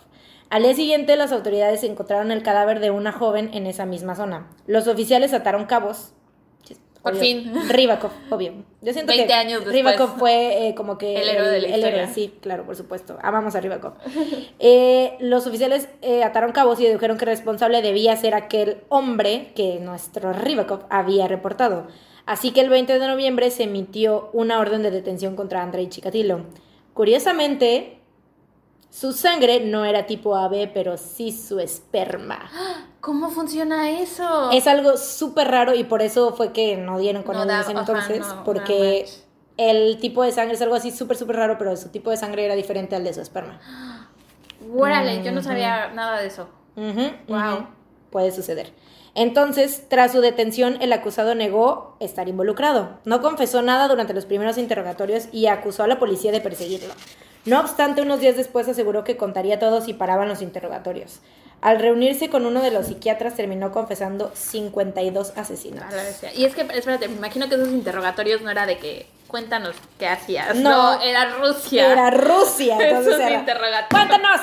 Al día siguiente, las autoridades encontraron el cadáver de una joven en esa misma zona. Los oficiales ataron cabos. Por Obvio. fin. Rybakov, obvio. Yo siento 20 que años después. Rybakov fue eh, como que El héroe de la el héroe, historia. sí, claro, por supuesto. Amamos a Rybakov. [LAUGHS] Eh, los oficiales eh, ataron cabos y dedujeron que el responsable debía ser aquel hombre que nuestro Rybakov había reportado. Así que el 20 de noviembre se emitió una orden de detención contra Andrei Chikatilo. Curiosamente, su sangre no era tipo AB, pero sí su esperma. ¿Cómo funciona eso? Es algo súper raro y por eso fue que no dieron con No él en ese entonces, no, porque el tipo de sangre es algo así súper, súper raro, pero su tipo de sangre era diferente al de su esperma. Órale, yo no sabía nada de eso. Wow. Puede suceder. Entonces, tras su detención, el acusado negó estar involucrado. No confesó nada durante los primeros interrogatorios y acusó a la policía de perseguirlo. No obstante, unos días después aseguró que contaría todo si paraban los interrogatorios. Al reunirse con uno de los psiquiatras, terminó confesando 52 asesinatos. Y es que, espérate, me imagino que esos interrogatorios no era de que cuéntanos qué hacías. No. No, era Rusia. Era Rusia, [LAUGHS] entonces era, interrogatorios. ¡Cuéntanos!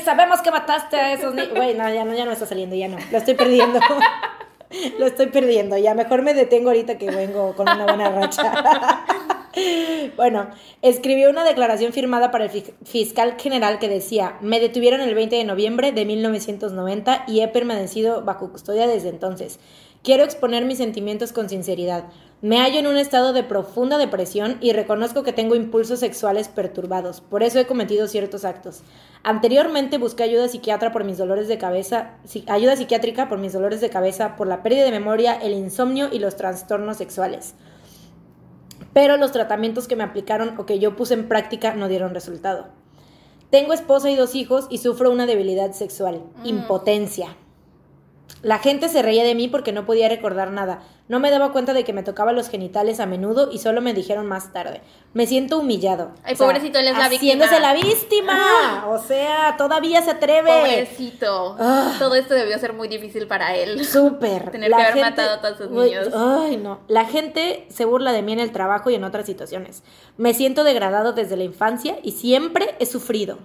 [LAUGHS] Sabemos que mataste a esos niños. Güey, no, ya no, ya no está saliendo, ya no. Lo estoy perdiendo. [LAUGHS] Lo estoy perdiendo. Ya mejor me detengo ahorita que vengo con una buena racha. Bueno, escribió una declaración firmada para el fi- fiscal general que decía, me detuvieron el 20 de noviembre de 1990 y he permanecido bajo custodia desde entonces. Quiero exponer mis sentimientos con sinceridad. Me hallo en un estado de profunda depresión y reconozco que tengo impulsos sexuales perturbados. Por eso he cometido ciertos actos. Anteriormente busqué ayuda psiquiatra por mis dolores de cabeza, ayuda psiquiátrica por mis dolores de cabeza, por la pérdida de memoria, el insomnio y los trastornos sexuales. Pero los tratamientos que me aplicaron o que yo puse en práctica no dieron resultado. Tengo esposa y dos hijos y sufro una debilidad sexual, Mm. impotencia. La gente se reía de mí porque no podía recordar nada. No me daba cuenta de que me tocaba los genitales a menudo y solo me dijeron más tarde. Me siento humillado. Ay, pobrecito, él es la víctima. Haciéndose la víctima. O sea, todavía se atreve. Pobrecito. Ah. Todo esto debió ser muy difícil para él. Súper. [LAUGHS] Tener La que haber gente- matado a todos sus niños. Ay, no. La gente se burla de mí en el trabajo y en otras situaciones. Me siento degradado desde la infancia y siempre he sufrido.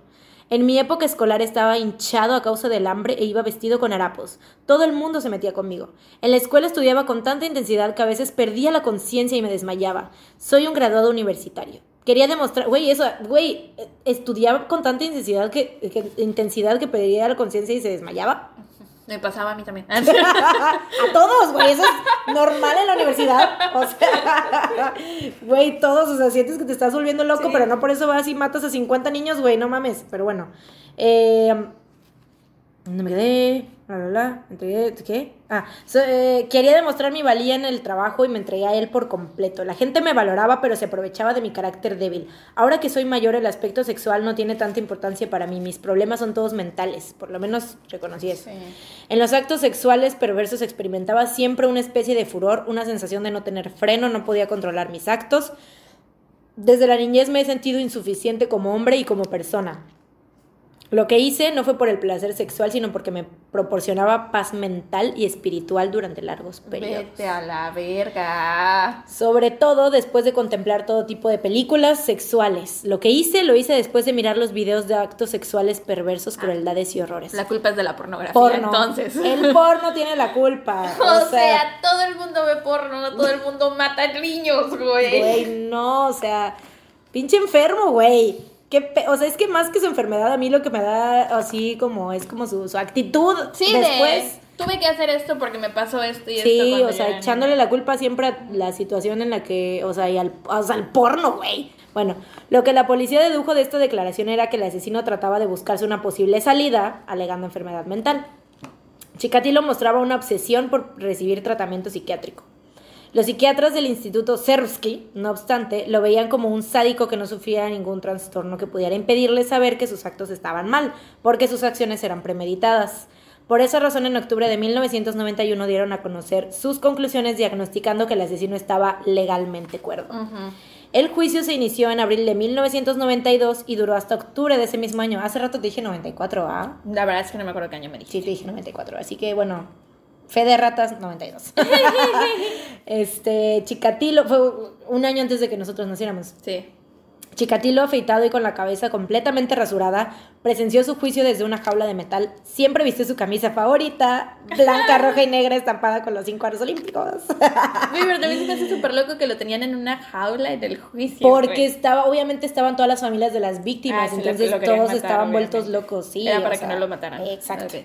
En mi época escolar estaba hinchado a causa del hambre e iba vestido con harapos. Todo el mundo se metía conmigo. En la escuela estudiaba con tanta intensidad que a veces perdía la conciencia y me desmayaba. Soy un graduado universitario. Quería demostrar, güey, eso, güey, estudiaba con tanta intensidad que- intensidad que perdía la conciencia y se desmayaba. Me pasaba a mí también. [LAUGHS] A todos, güey, eso es normal en la universidad. O sea, güey, todos, o sea, sientes que te estás volviendo loco, Sí. pero no por eso vas y matas a 50 niños, güey, no mames. Pero bueno. Eh, ¿Dónde me quedé? Bla, bla, bla. Entregué, ¿Qué? Ah, so- eh, quería demostrar mi valía en el trabajo y me entregué a él por completo. La gente me valoraba, pero se aprovechaba de mi carácter débil. Ahora que soy mayor, el aspecto sexual no tiene tanta importancia para mí. Mis problemas son todos mentales. Por lo menos reconocí eso. Sí. En los actos sexuales perversos experimentaba siempre una especie de furor, una sensación de no tener freno, no podía controlar mis actos. Desde la niñez me he sentido insuficiente como hombre y como persona. Lo que hice no fue por el placer sexual, sino porque me proporcionaba paz mental y espiritual durante largos periodos. Vete a la verga. Sobre todo después de contemplar todo tipo de películas sexuales. Lo que hice, lo hice después de mirar los videos de actos sexuales perversos, crueldades y horrores. La culpa es de la pornografía, porno. entonces. El porno tiene la culpa. [LAUGHS] O, sea, todo el mundo ve porno, todo el mundo mata niños, güey. güey, no, o sea, pinche enfermo, güey. Qué o sea, es que más que su enfermedad, a mí lo que me da así como es como su, su actitud Sí, después. de, tuve que hacer esto porque me pasó esto y esto. Sí, o sea, echándole la culpa siempre a la situación en la que, o sea, y al, o sea, al porno, güey. Bueno, lo que la policía dedujo de esta declaración era que el asesino trataba de buscarse una posible salida, alegando enfermedad mental. Chikatilo mostraba una obsesión por recibir tratamiento psiquiátrico. Los psiquiatras del Instituto Sersky, no obstante, lo veían como un sádico que no sufría ningún trastorno que pudiera impedirle saber que sus actos estaban mal, porque sus acciones eran premeditadas. Por esa razón, en octubre de 1991 dieron a conocer sus conclusiones diagnosticando que el asesino estaba legalmente cuerdo. El juicio se inició en abril de 1992 y duró hasta octubre de ese mismo año. Hace rato te dije 94, ¿ah? La verdad es que no me acuerdo qué año me dijiste. Sí, te dije 94. Así que bueno, fe de ratas 92. [LAUGHS] este, Chikatilo fue un año antes de que nosotros naciéramos. Sí. Chikatilo, afeitado y con la cabeza completamente rasurada, presenció su juicio desde una jaula de metal. Siempre viste su camisa favorita, blanca, [LAUGHS] roja y negra, estampada con los cinco aros olímpicos. Güey, pero también se me hace súper loco que lo tenían en una jaula en el juicio. Porque güey. estaba, obviamente estaban todas las familias de las víctimas, Ah, lo- entonces lo todos matar, estaban obviamente. vueltos locos, sí. Era o para sea, que no lo mataran. Exacto.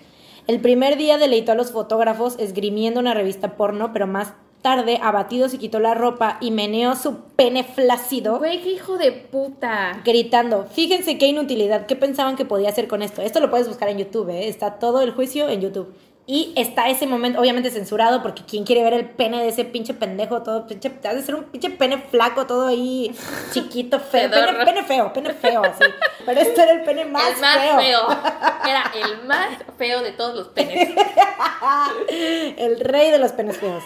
El primer día deleitó a los fotógrafos esgrimiendo una revista porno, pero más tarde, abatido, se quitó la ropa y meneó su pene flácido, Güey, qué hijo de puta. gritando, fíjense qué inutilidad, ¿qué pensaban que podía hacer con esto? Esto lo puedes buscar en YouTube, ¿eh? está todo el juicio en YouTube. Y está ese momento, obviamente censurado, porque ¿quién quiere ver el pene de ese pinche pendejo? Todo pinche, te has de ser un pinche pene flaco, todo ahí [LAUGHS] chiquito, feo. Pene, pene feo, pene feo, así. Pero este era el pene más, el más feo. feo. [LAUGHS] Era el más feo de todos los penes. el rey de los penes feos.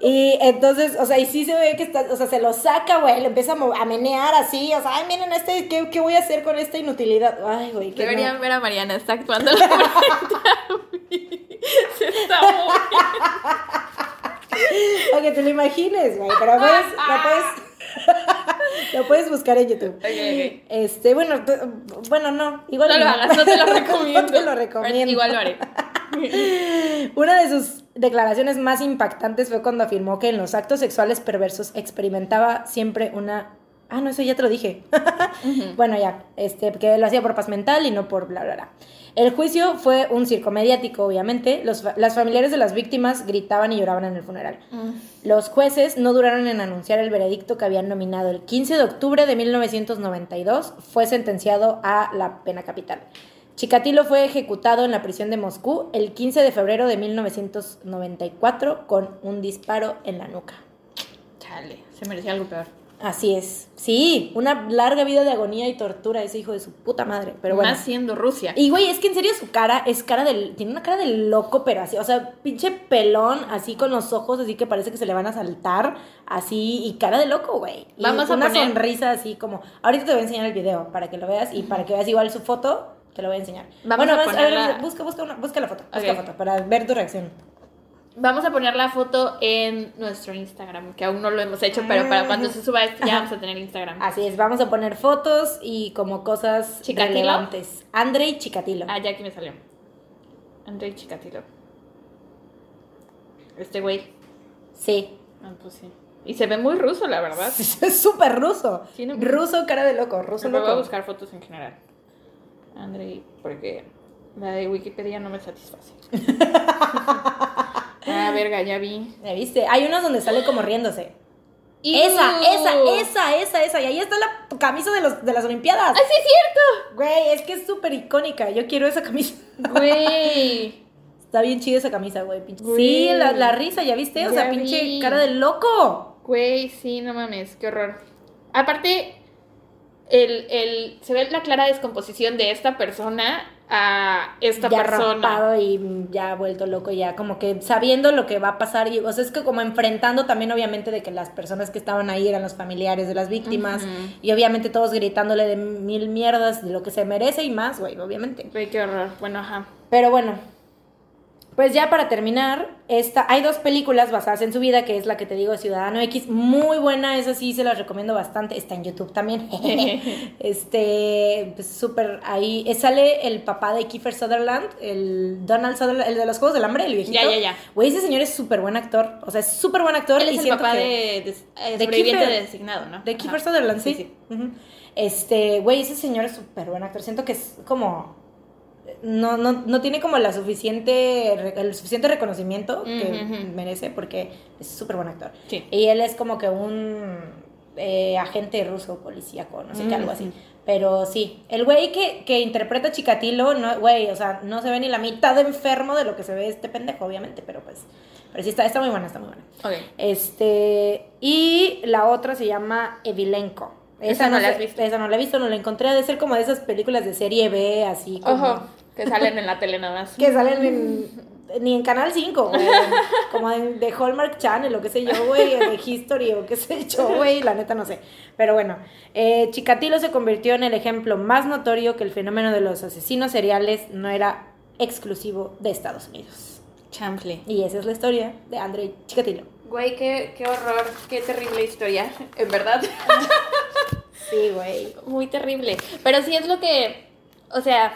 Y entonces, o sea, y sí se ve que está, o sea, se lo saca, güey, le empieza a, menear así, o sea, ay, miren este, ¿qué, qué voy a hacer con esta inutilidad? Ay, güey, Deberían no. ver a Mariana, está actuando la [LAUGHS] [LAUGHS] Se está moviendo. Que te lo imagines, güey, pero puedes, lo puedes, [LAUGHS] lo puedes buscar en YouTube. Este, bueno, bueno, no, igual No lo hagas, no te lo [LAUGHS] recomiendo. no te lo recomiendo. Igual lo haré. Una de sus declaraciones más impactantes fue cuando afirmó que en los actos sexuales perversos experimentaba siempre una... Ah, no, eso ya te lo dije. Bueno, ya, este, que lo hacía por paz mental y no por bla, bla, bla. El juicio fue un circo mediático, obviamente. Los, las familiares de las víctimas gritaban y lloraban en el funeral. Los jueces no duraron en anunciar el veredicto que habían nominado. El 15 de octubre de 1992 fue sentenciado a la pena capital. Chikatilo fue ejecutado en la prisión de Moscú el 15 de febrero de 1994 con un disparo en la nuca. Chale, se merecía algo peor. Así es. Sí, una larga vida de agonía y tortura ese hijo de su puta madre. Pero bueno. Más siendo Rusia. Y güey, es que en serio su cara es cara del. Tiene una cara de loco, pero así. O sea, pinche pelón, así con los ojos, así que parece que se le van a saltar. Así, y cara de loco, güey. Y Vamos a una poner- sonrisa así como. Ahorita te voy a enseñar el video para que lo veas y para que veas igual su foto. Te lo voy a enseñar. Vamos bueno, a vas- ponerla- ver, busca, busca, una- busca la foto. Busca la foto para ver tu reacción. Vamos a poner la foto en nuestro Instagram, que aún no lo hemos hecho, pero para cuando se suba esto ya vamos a tener Instagram. Así es, vamos a poner fotos y como cosas ¿Chikatilo? relevantes. Andrei Chikatilo. Ah, ya aquí me salió. Andrei Chikatilo. Este güey. Sí. Ah, pues sí. Y se ve muy ruso, la verdad. [LAUGHS] Es súper ruso. Sí, no- Ruso, cara de loco, ruso Me voy a loco. buscar fotos en general. Andrei, porque la de Wikipedia no me satisface. [LAUGHS] ah, verga, ya vi. ¿Ya viste? Hay unos donde sale como riéndose. ¡Ew! Esa, esa, esa, esa, esa. Y ahí está la camisa de, los, de las Olimpiadas. ¡Ah, sí es Güey, es que es súper icónica. Yo quiero esa camisa. cierto! Güey. [LAUGHS] Está bien chida esa camisa, güey. Sí, la, la risa, ¿ya viste? O sea, pinche vi. cara de loco. Güey, sí, no mames, qué horror. Aparte, el, el, se ve la clara descomposición de esta persona a esta ya persona. y ya vuelto loco, ya como que sabiendo lo que va a pasar. Y, o sea, es que como enfrentando también, obviamente, de que las personas que estaban ahí eran los familiares de las víctimas. Y obviamente todos gritándole de mil mierdas de lo que se merece y más, güey, obviamente. Güey, qué horror. Bueno, ajá. Pero bueno, pues ya para terminar, esta, hay dos películas basadas en su vida, que es la que te digo, Ciudadano X, muy buena, esa sí se las recomiendo bastante, está en YouTube también. [LAUGHS] este, pues súper ahí, eh, sale el papá de Kiefer Sutherland, el Donald Sutherland, el de los Juegos del Hambre, el viejito. Ya, ya, ya. Güey, ese señor es súper buen actor, o sea, es súper buen actor. Él y es el siento papá que- de, de, eh, de sobreviviente Kiefer. designado, ¿no? de Ajá. Kiefer Sutherland, sí. Este, güey, ese señor es súper buen actor. Siento que es como. No, no, no tiene como la suficiente, el suficiente reconocimiento que merece porque es súper buen actor. Sí. Y él es como que un eh, agente ruso policíaco, no sé qué, algo así. Pero sí, el güey que, que interpreta a Chikatilo, no, güey, o sea, no se ve ni la mitad de enfermo de lo que se ve este pendejo, obviamente, pero pues, pero sí está, está muy buena, está muy buena. Ok. Este, y la otra se llama Evilenko. Esa no la has visto. Esa no la he visto, no la encontré. De ser como de esas películas de serie B, así como. Ojo, que salen en la tele nada más. Que salen en- ni en Canal 5, güey. [LAUGHS] como en, de Hallmark Channel o qué sé yo, güey. de History o qué sé yo, güey. La neta no sé. Pero bueno, eh, Chikatilo se convirtió en el ejemplo más notorio que el fenómeno de los asesinos seriales no era exclusivo de Estados Unidos. Chamfle. Y esa es la historia de Andrei Chikatilo. Güey, qué, qué horror, qué terrible historia, en verdad. [LAUGHS] Sí, güey. Muy terrible. Pero sí es lo que, o sea,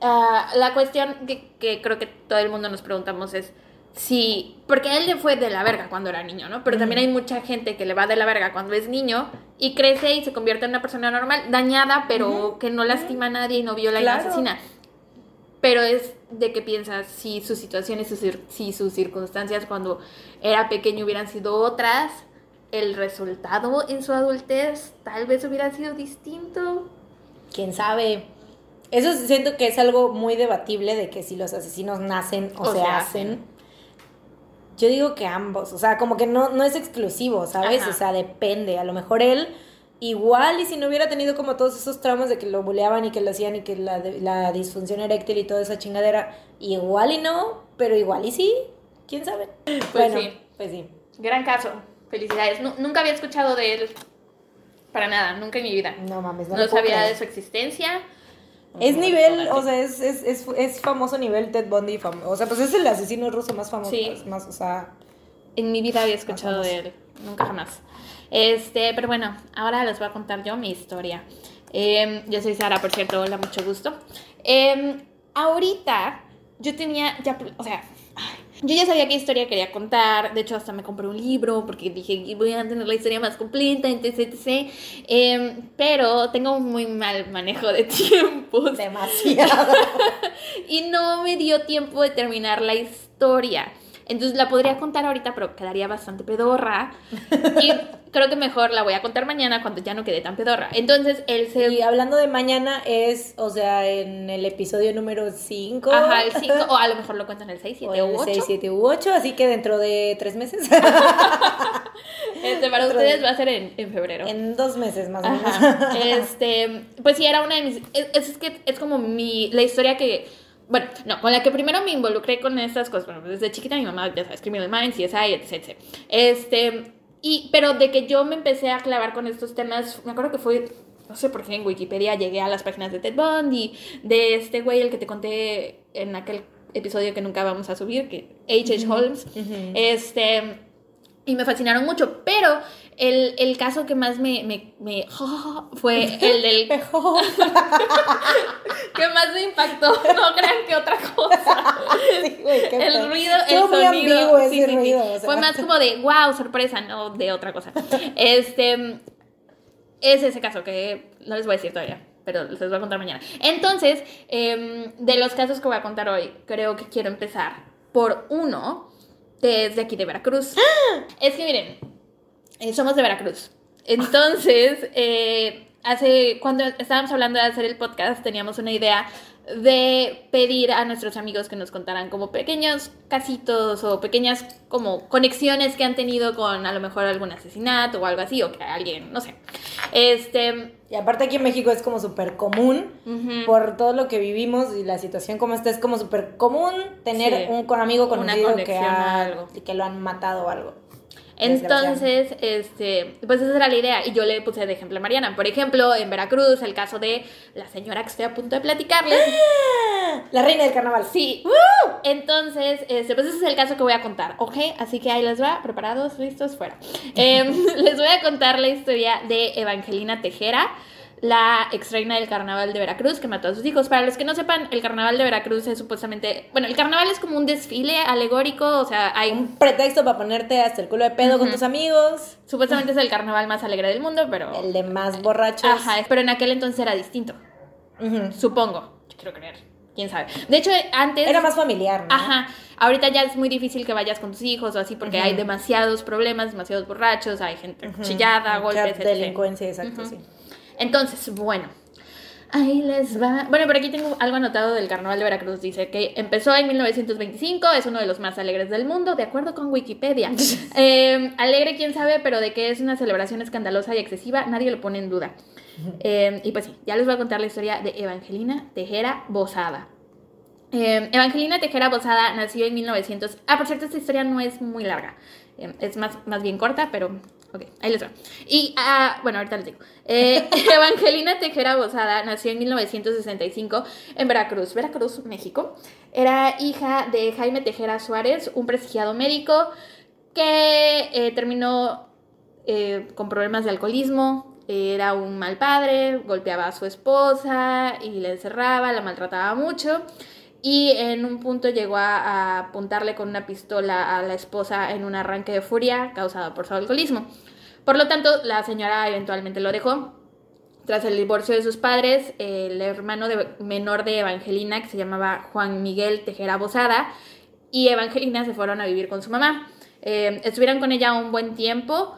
ah, la cuestión que, que creo que todo el mundo nos preguntamos es si, porque él le fue de la verga cuando era niño, ¿no? Pero también hay mucha gente que le va de la verga cuando es niño y crece y se convierte en una persona normal, dañada, pero que no lastima a nadie y no viola y no Claro. asesina. Pero es de que piensas si sus situaciones, sus si sus circunstancias cuando era pequeño hubieran sido otras, el resultado en su adultez tal vez hubiera sido distinto. quién sabe. Eso siento que es algo muy debatible de que si los asesinos nacen o, O se se hacen. Yo digo que ambos, o sea, como que no, no es exclusivo, ¿sabes? Ajá. O sea, depende. A lo mejor él, igual y si no hubiera tenido como todos esos traumas de que lo buleaban y que lo hacían y que la, la disfunción eréctil y toda esa chingadera, igual y no, pero igual y sí, quién sabe. bueno, sí. pues sí. Gran caso. Felicidades. Nu- nunca había escuchado de él para nada, nunca en mi vida. No mames, no, No, sabía de su existencia. Es nivel, o sea, es, es, es, es famoso nivel Ted Bundy. fam- o sea, pues es el asesino ruso más famoso. Sí. es Más, o sea, En mi vida había escuchado de él, nunca jamás. Este, pero bueno, ahora les voy a contar yo mi historia. Em, yo soy Sara, por cierto, hola, mucho gusto. Em, ahorita yo tenía, ya, o sea, ay, yo ya sabía qué historia quería contar. De hecho, hasta me compré un libro porque dije, voy a tener la historia más completa, etc, etc. Em, pero tengo un muy mal manejo de [LAUGHS] tiempos. demasiado. [LAUGHS] Y no me dio tiempo de terminar la historia. Entonces la podría contar ahorita, pero quedaría bastante pedorra. [LAUGHS] Y creo que mejor la voy a contar mañana cuando ya no quede tan pedorra. Entonces él se... y hablando de mañana es, o sea, en el episodio número 5. Ajá, el [LAUGHS] 5, o a lo mejor lo cuento en el 6, O 7 en u el 8. 6, 7 u 8, así que dentro de tres meses. [LAUGHS] Este, para ustedes va a ser en, en febrero. En dos meses más o menos. Ajá. Este, pues sí, era una de mis. Es, es que es como mi. La historia que. Bueno, no, con la que primero me involucré con estas cosas. Bueno, desde chiquita mi mamá, ya sabes, Criminal Minds, CSI, etc. Este. Y, pero de que yo me empecé a clavar con estos temas, me acuerdo que fue. No sé por qué en Wikipedia llegué a las páginas de Ted Bundy, de este güey, el que te conté en aquel episodio que nunca vamos a subir, que H.H. Holmes. Ujú. Este. Y me fascinaron mucho, pero el, el caso que más me, me, me- [LAUGHS] fue el del [LAUGHS] [LAUGHS] que más me impactó, no crean que otra cosa. Sí, güey, El ruido, el sonido. sí, sí, ruido, o sea. Fue más como de wow, sorpresa, no de otra cosa. Este es ese caso que no les voy a decir todavía, pero les voy a contar mañana. Entonces, em, de los casos que voy a contar hoy, creo que quiero empezar por uno que es de aquí de Veracruz. [GASPS] Es que miren, eh, somos de Veracruz. Entonces, [LAUGHS] eh, hace, cuando estábamos hablando de hacer el podcast, teníamos una idea de pedir a nuestros amigos que nos contaran como pequeños casitos o pequeñas como conexiones que han tenido con a lo mejor algún asesinato o algo así, o que alguien, no sé. Este, Y aparte aquí en México es como súper común, por todo lo que vivimos y la situación como está, es como súper común tener Sí. un con amigo Una conocido que, conexión ha- algo. y que lo han matado o algo. Entonces, este, pues esa era la idea y yo le puse de ejemplo a Mariana. Por ejemplo, en Veracruz, el caso de la señora que estoy a punto de platicarles. [GASPS] La reina del carnaval. Sí. Entonces, este, pues ese es el caso que voy a contar, ¿ok? Así que ahí les va, preparados, listos, fuera. Em, [LAUGHS] les voy a contar la historia de Evangelina Tejera, la ex reina del carnaval de Veracruz que mató a sus hijos. Para los que no sepan, el carnaval de Veracruz es supuestamente, bueno, el carnaval es como un desfile alegórico, o sea, hay Un pretexto para ponerte hasta el culo de pedo con tus amigos. supuestamente es el carnaval más alegre del mundo, pero El de más borrachos. Ajá, pero en aquel entonces era distinto, supongo. Yo quiero creer. Quién sabe. De hecho, antes Era más familiar, ¿no? Ajá. Ahorita ya es muy difícil que vayas con tus hijos o así porque hay demasiados problemas, demasiados borrachos, hay gente Ujú. chillada, golpes, etc. delincuencia, exacto, sí. Entonces, bueno. Ahí les va. Bueno, por aquí tengo algo anotado del Carnaval de Veracruz. Dice que empezó en 1925, es uno de los más alegres del mundo, de acuerdo con Wikipedia. [LAUGHS] Eh, alegre, quién sabe, pero de que es una celebración escandalosa y excesiva, nadie lo pone en duda. Eh, y pues sí, ya les voy a contar la historia de Evangelina Tejera Bozada. Eh, Evangelina Tejera Bozada nació en 1900. Ah, por cierto, esta historia no es muy larga. Es más, más bien corta, pero. Ok, ahí les va. Y, ah, bueno, ahorita les digo. Eh, [LAUGHS] Evangelina Tejera Bozada nació en 1965 en Veracruz, Veracruz, México. Era hija de Jaime Tejera Suárez, un prestigiado médico que eh, terminó eh, con problemas de alcoholismo. Era un mal padre, golpeaba a su esposa y le encerraba, la maltrataba mucho. Y en un punto llegó a, apuntarle con una pistola a la esposa en un arranque de furia causado por su alcoholismo. Por lo tanto, la señora eventualmente lo dejó. Tras el divorcio de sus padres, el hermano menor de Evangelina, que se llamaba Juan Miguel Tejera Bozada, y Evangelina se fueron a vivir con su mamá. Eh, estuvieron con ella un buen tiempo,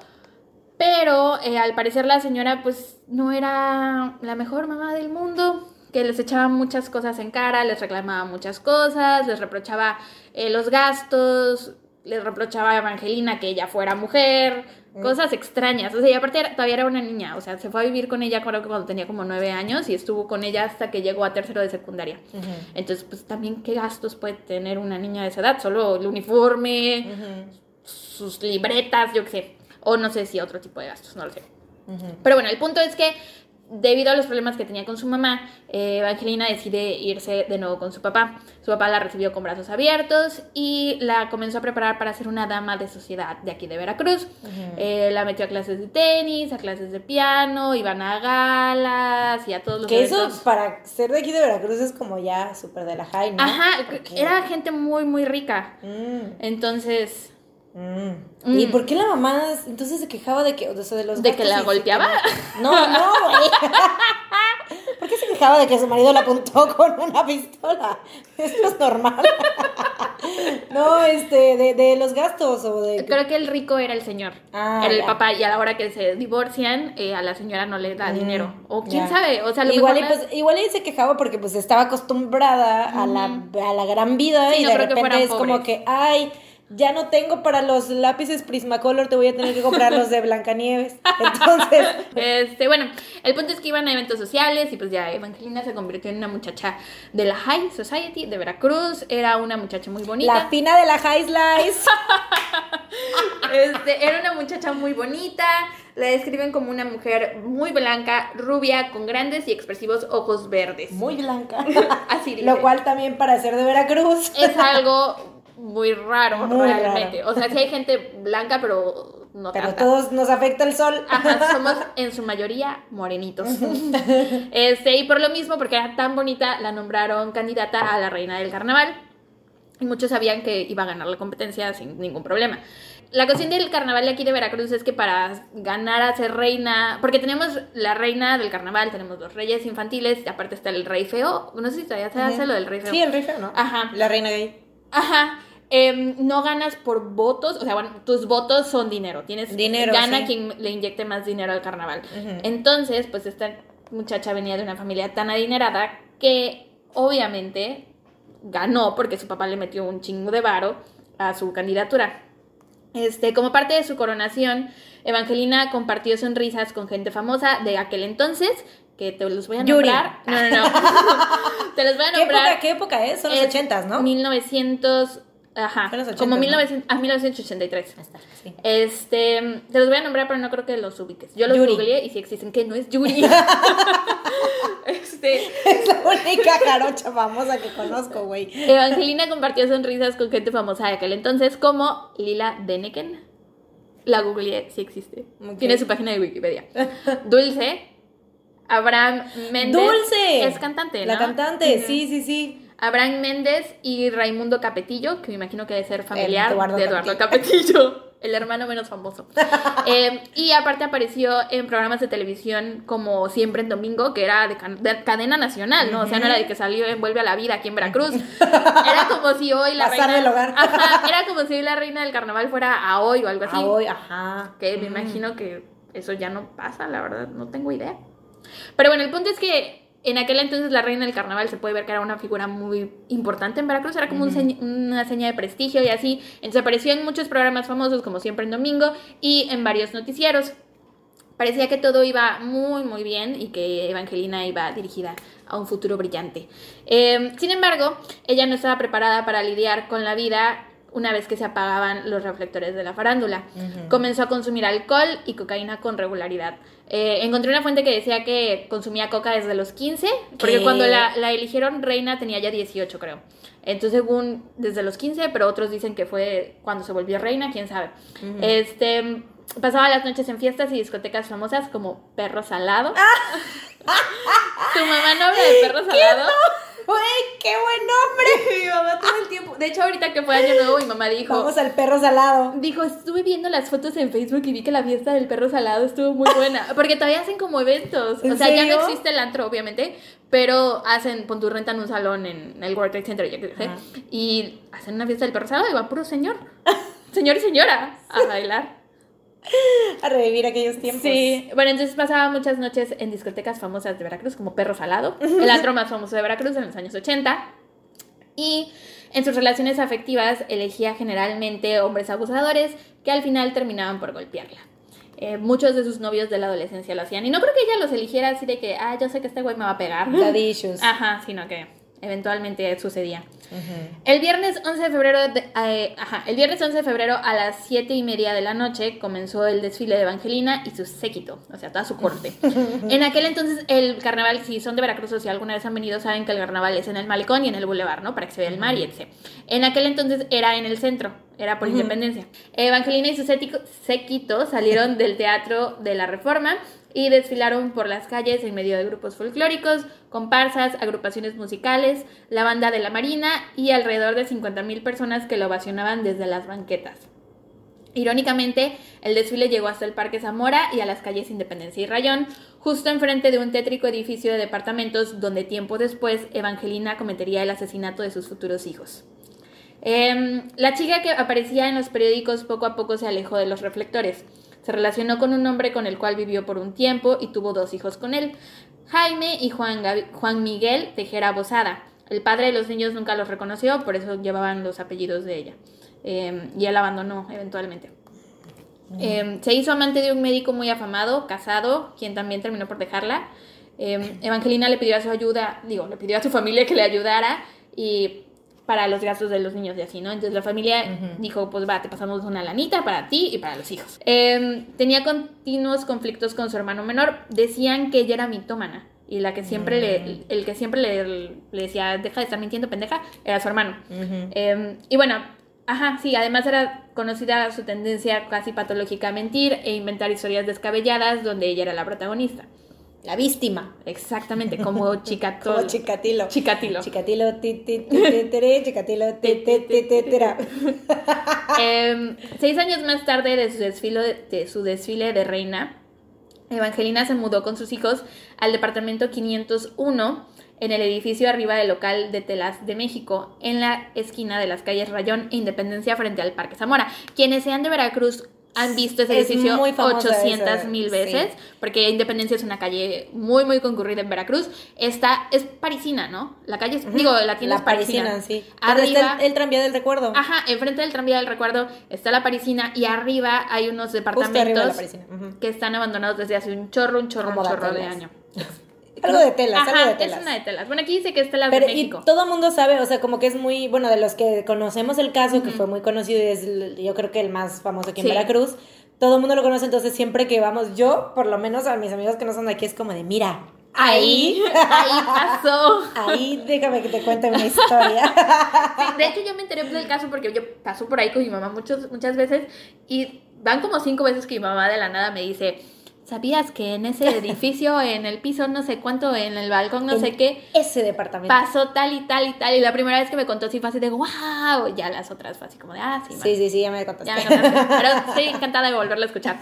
pero eh, al parecer la señora pues no era la mejor mamá del mundo, que les echaba muchas cosas en cara, les reclamaba muchas cosas, les reprochaba eh, los gastos, les reprochaba a Evangelina que ella fuera mujer, cosas extrañas. O sea, y aparte era- todavía era una niña, o sea, se fue a vivir con ella creo que cuando tenía como nueve años y estuvo con ella hasta que llegó a tercero de secundaria. Ujú. Entonces, pues también qué gastos puede tener una niña de esa edad, solo el uniforme, Ujú. sus libretas, yo qué sé. O no sé si otro tipo de gastos, no lo sé. Ujú. Pero bueno, el punto es que debido a los problemas que tenía con su mamá, eh, Evangelina decide irse de nuevo con su papá. Su papá la recibió con brazos abiertos y la comenzó a preparar para ser una dama de sociedad de aquí de Veracruz. Eh, la metió a clases de tenis, a clases de piano, iban a galas y a todos los Que eso para ser de aquí de Veracruz es como ya súper de la high, ¿no? Ajá, era gente muy, muy rica. Mm, Entonces, mm. ¿Y Mm. por qué la mamá entonces se quejaba de que, o sea, de los ¿De que la golpeaba? No, no, güey. [LAUGHS] ¿Por qué se quejaba de que su marido la apuntó con una pistola? Esto es normal. No, este, de, de los gastos o de... creo que el rico era el señor. Ah, era el ya. papá y a la hora que se divorcian, eh, a la señora no le da Mm, dinero. O quién ya. sabe, o sea, lo igual, y, pues, igual y se quejaba porque pues estaba acostumbrada a, la, a la gran vida Sí, y no de repente es como que, ay, ya no tengo para los lápices Prismacolor, te voy a tener que comprar los de [LAUGHS] Blancanieves. Entonces, Este, bueno, el punto es que iban a eventos sociales y pues ya Evangelina se convirtió en una muchacha de la High Society de Veracruz. Era una muchacha muy bonita. la fina de la High Slice. [LAUGHS] Este, era una muchacha muy bonita. La describen como una mujer muy blanca, rubia, con grandes y expresivos ojos verdes. Muy blanca. [LAUGHS] Así dice. Lo cual también para ser de Veracruz. es algo muy raro, Muy realmente. O sea, sí hay gente blanca, pero no Pero tanta. todos nos afecta el sol. Ajá, somos en su mayoría morenitos. [LAUGHS] Este, y por lo mismo, porque era tan bonita, la nombraron candidata a la reina del carnaval. Y muchos sabían que iba a ganar la competencia sin ningún problema. La cuestión del carnaval de aquí de Veracruz es que para ganar a ser reina, porque tenemos la reina del carnaval, tenemos los reyes infantiles, y aparte está el rey feo. No sé si todavía se hace lo del rey feo. Sí, el rey feo, ¿no? Ajá. La reina gay. Ajá. Em, no ganas por votos, o sea, bueno, tus votos son dinero. Tienes Dinero, gana sí. quien le inyecte más dinero al carnaval. Entonces, pues esta muchacha venía de una familia tan adinerada que obviamente ganó porque su papá le metió un chingo de varo a su candidatura. Este, como parte de su coronación, Evangelina compartió sonrisas con gente famosa de aquel entonces, que te los voy a Yuri. nombrar. No, no, no. [LAUGHS] te los voy a ¿Qué nombrar. época, ¿Qué época es? Son los ochentas, ¿no? 1900, ajá, Son los 80, como ¿no? 1900, a 1983. Ahí está, sí. Este, te los voy a nombrar, pero no creo que los ubiques. Yo los Yuri. googleé y si existen, que no es Yuri. [LAUGHS] [LAUGHS] este, Es la única jarocha famosa que conozco, güey. Evangelina compartió sonrisas con gente famosa de aquel entonces, como Lila Deneken. La googleé, sí existe. Tiene su página de Wikipedia. Dulce. Abraham Méndez. ¡Dulce! Es cantante, La ¿no? cantante, Ujú. sí, sí, sí. Abraham Méndez y Raimundo Capetillo, que me imagino que debe ser familiar Eduardo de Eduardo Capetillo, [LAUGHS] el hermano menos famoso. [LAUGHS] Eh, y aparte apareció en programas de televisión como Siempre en Domingo, que era de, can- de cadena nacional, ¿no? O sea, no era de que salió en Vuelve a la Vida aquí en Veracruz. [LAUGHS] Era como si hoy la Pasar reina... del hogar. Ajá, era como si hoy la reina del carnaval fuera a hoy o algo así. Ah, hoy, ajá. Que me imagino que eso ya no pasa, la verdad, no tengo idea. Pero bueno, el punto es que en aquel entonces la reina del carnaval se puede ver que era una figura muy importante en Veracruz, era como un señ- una seña de prestigio y así. Entonces apareció en muchos programas famosos, como siempre en domingo, y en varios noticieros. Parecía que todo iba muy, muy bien y que Evangelina iba dirigida a un futuro brillante. Eh, sin embargo, ella no estaba preparada para lidiar con la vida una vez que se apagaban los reflectores de la farándula. Comenzó a consumir alcohol y cocaína con regularidad. Eh, encontré una fuente que decía que consumía coca desde los 15, porque ¿Qué? cuando la, la eligieron reina tenía ya 18, creo. Entonces, según desde los 15, pero otros dicen que fue cuando se volvió reina, quién sabe. Este pasaba las noches en fiestas y discotecas famosas como Perro Salado. [LAUGHS] ¿Tu mamá no habla de Perro Salado? ¡Güey, qué buen nombre! [LAUGHS] Mi mamá todo el tiempo. De hecho, ahorita que fue Año Nuevo, mi mamá dijo. Vamos al perro salado. Dijo, estuve viendo las fotos en Facebook y vi que la fiesta del perro salado estuvo muy buena. Porque todavía hacen como eventos. ¿En O sea, ya no existe el antro, obviamente. Pero hacen, pon tu renta en un salón en el World Trade Center, ya que. Y hacen una fiesta del perro salado y va puro señor. Señor y señora a [LAUGHS] bailar. [LAUGHS] A revivir aquellos tiempos. Sí, bueno, entonces pasaba muchas noches en discotecas famosas de Veracruz, como Perro Salado, el antro más famoso de Veracruz en los años 80. Y en sus relaciones afectivas elegía generalmente hombres abusadores que al final terminaban por golpearla. Eh, muchos de sus novios de la adolescencia lo hacían. Y no creo que ella los eligiera así de que, ah, yo sé que este güey me va a pegar. Daddy issues. Ajá, sino que eventualmente sucedía. Ujú. El viernes 11 de febrero, de- eh, ajá, el viernes 11 de febrero a las 7 y media de la noche comenzó el desfile de Evangelina y su séquito, o sea, toda su corte. [LAUGHS] en aquel entonces el carnaval, si son de Veracruz o si alguna vez han venido, saben que el carnaval es en el malecón y en el bulevar, ¿no? Para que se vea el mar y etc. En aquel entonces era en el centro, era por independencia. Evangelina y su séquito salieron del Teatro de la Reforma y desfilaron por las calles en medio de grupos folclóricos, comparsas, agrupaciones musicales, la banda de la Marina y alrededor de 50.000 personas que lo ovacionaban desde las banquetas. Irónicamente, el desfile llegó hasta el Parque Zamora y a las calles Independencia y Rayón, justo enfrente de un tétrico edificio de departamentos donde tiempo después Evangelina cometería el asesinato de sus futuros hijos. Em, la chica que aparecía en los periódicos poco a poco se alejó de los reflectores. Se relacionó con un hombre con el cual vivió por un tiempo y tuvo dos hijos con él, Jaime y Juan, Gabi- Juan Miguel Tejera Bosada. El padre de los niños nunca los reconoció, por eso llevaban los apellidos de ella. eh, y él abandonó eventualmente. Eh, se hizo amante de un médico muy afamado, casado, quien también terminó por dejarla. Eh, Evangelina le pidió a su ayuda, digo, le pidió a su familia que le ayudara y para los gastos de los niños y así, ¿no? Entonces la familia dijo, pues va, te pasamos una lanita para ti y para los hijos. Eh, tenía continuos conflictos con su hermano menor. Decían que ella era mitómana y la que siempre le, el que siempre le, le decía, deja de estar mintiendo, pendeja, era su hermano. Eh, y bueno, Ajá, sí, además era conocida su tendencia casi patológica a mentir e inventar historias descabelladas donde ella era la protagonista. La víctima. Exactamente, como [LAUGHS] Chicatilo. Como Chicatilo. Chicatilo. Chicatilo, Chicatilo, seis años más tarde de su, desfile, de su desfile de reina, Evangelina se mudó con sus hijos al departamento 501 en el edificio arriba del local de telas de México, en la esquina de las calles Rayón e Independencia frente al Parque Zamora. Quienes sean de Veracruz han visto ese Es edificio muy famosa 800 esa, mil sí. veces, porque Independencia es una calle muy, muy concurrida en Veracruz. Esta es parisina, ¿no? La calle, es- digo, la tienda La es parisina. parisina, sí. Arriba, está el, el tranvía del recuerdo. Ajá, enfrente del tranvía del recuerdo está la parisina y arriba hay unos de departamentos que están abandonados desde hace un chorro, un chorro, Como un chorro de año. Algo de telas, Ajá, algo de telas. es una de telas. Bueno, aquí dice que es telas Pero, de y México. todo mundo sabe, o sea, como que es muy, bueno, de los que conocemos el caso, que fue muy conocido y es, yo creo que el más famoso aquí en Sí. Veracruz, todo el mundo lo conoce, entonces siempre que vamos, yo, por lo menos a mis amigos que no son de aquí, es como de, mira, Ahí, ahí, ahí pasó. [LAUGHS] ahí, déjame que te cuente una historia. [LAUGHS] Sí, de hecho, yo me enteré del caso porque yo paso por ahí con mi mamá muchos, muchas veces y van como cinco veces que mi mamá de la nada me dice, ¿sabías que en ese [LAUGHS] edificio, en el piso, no sé cuánto, en el balcón, no En sé qué, Ese departamento. pasó tal y tal y tal? Y la primera vez que me contó sí fue así de, wow, ya las otras fue así como de, ah, sí, Sí, sí, sí, ya me contaste. Ya me contaste, pero [LAUGHS] estoy encantada de volverlo a escuchar.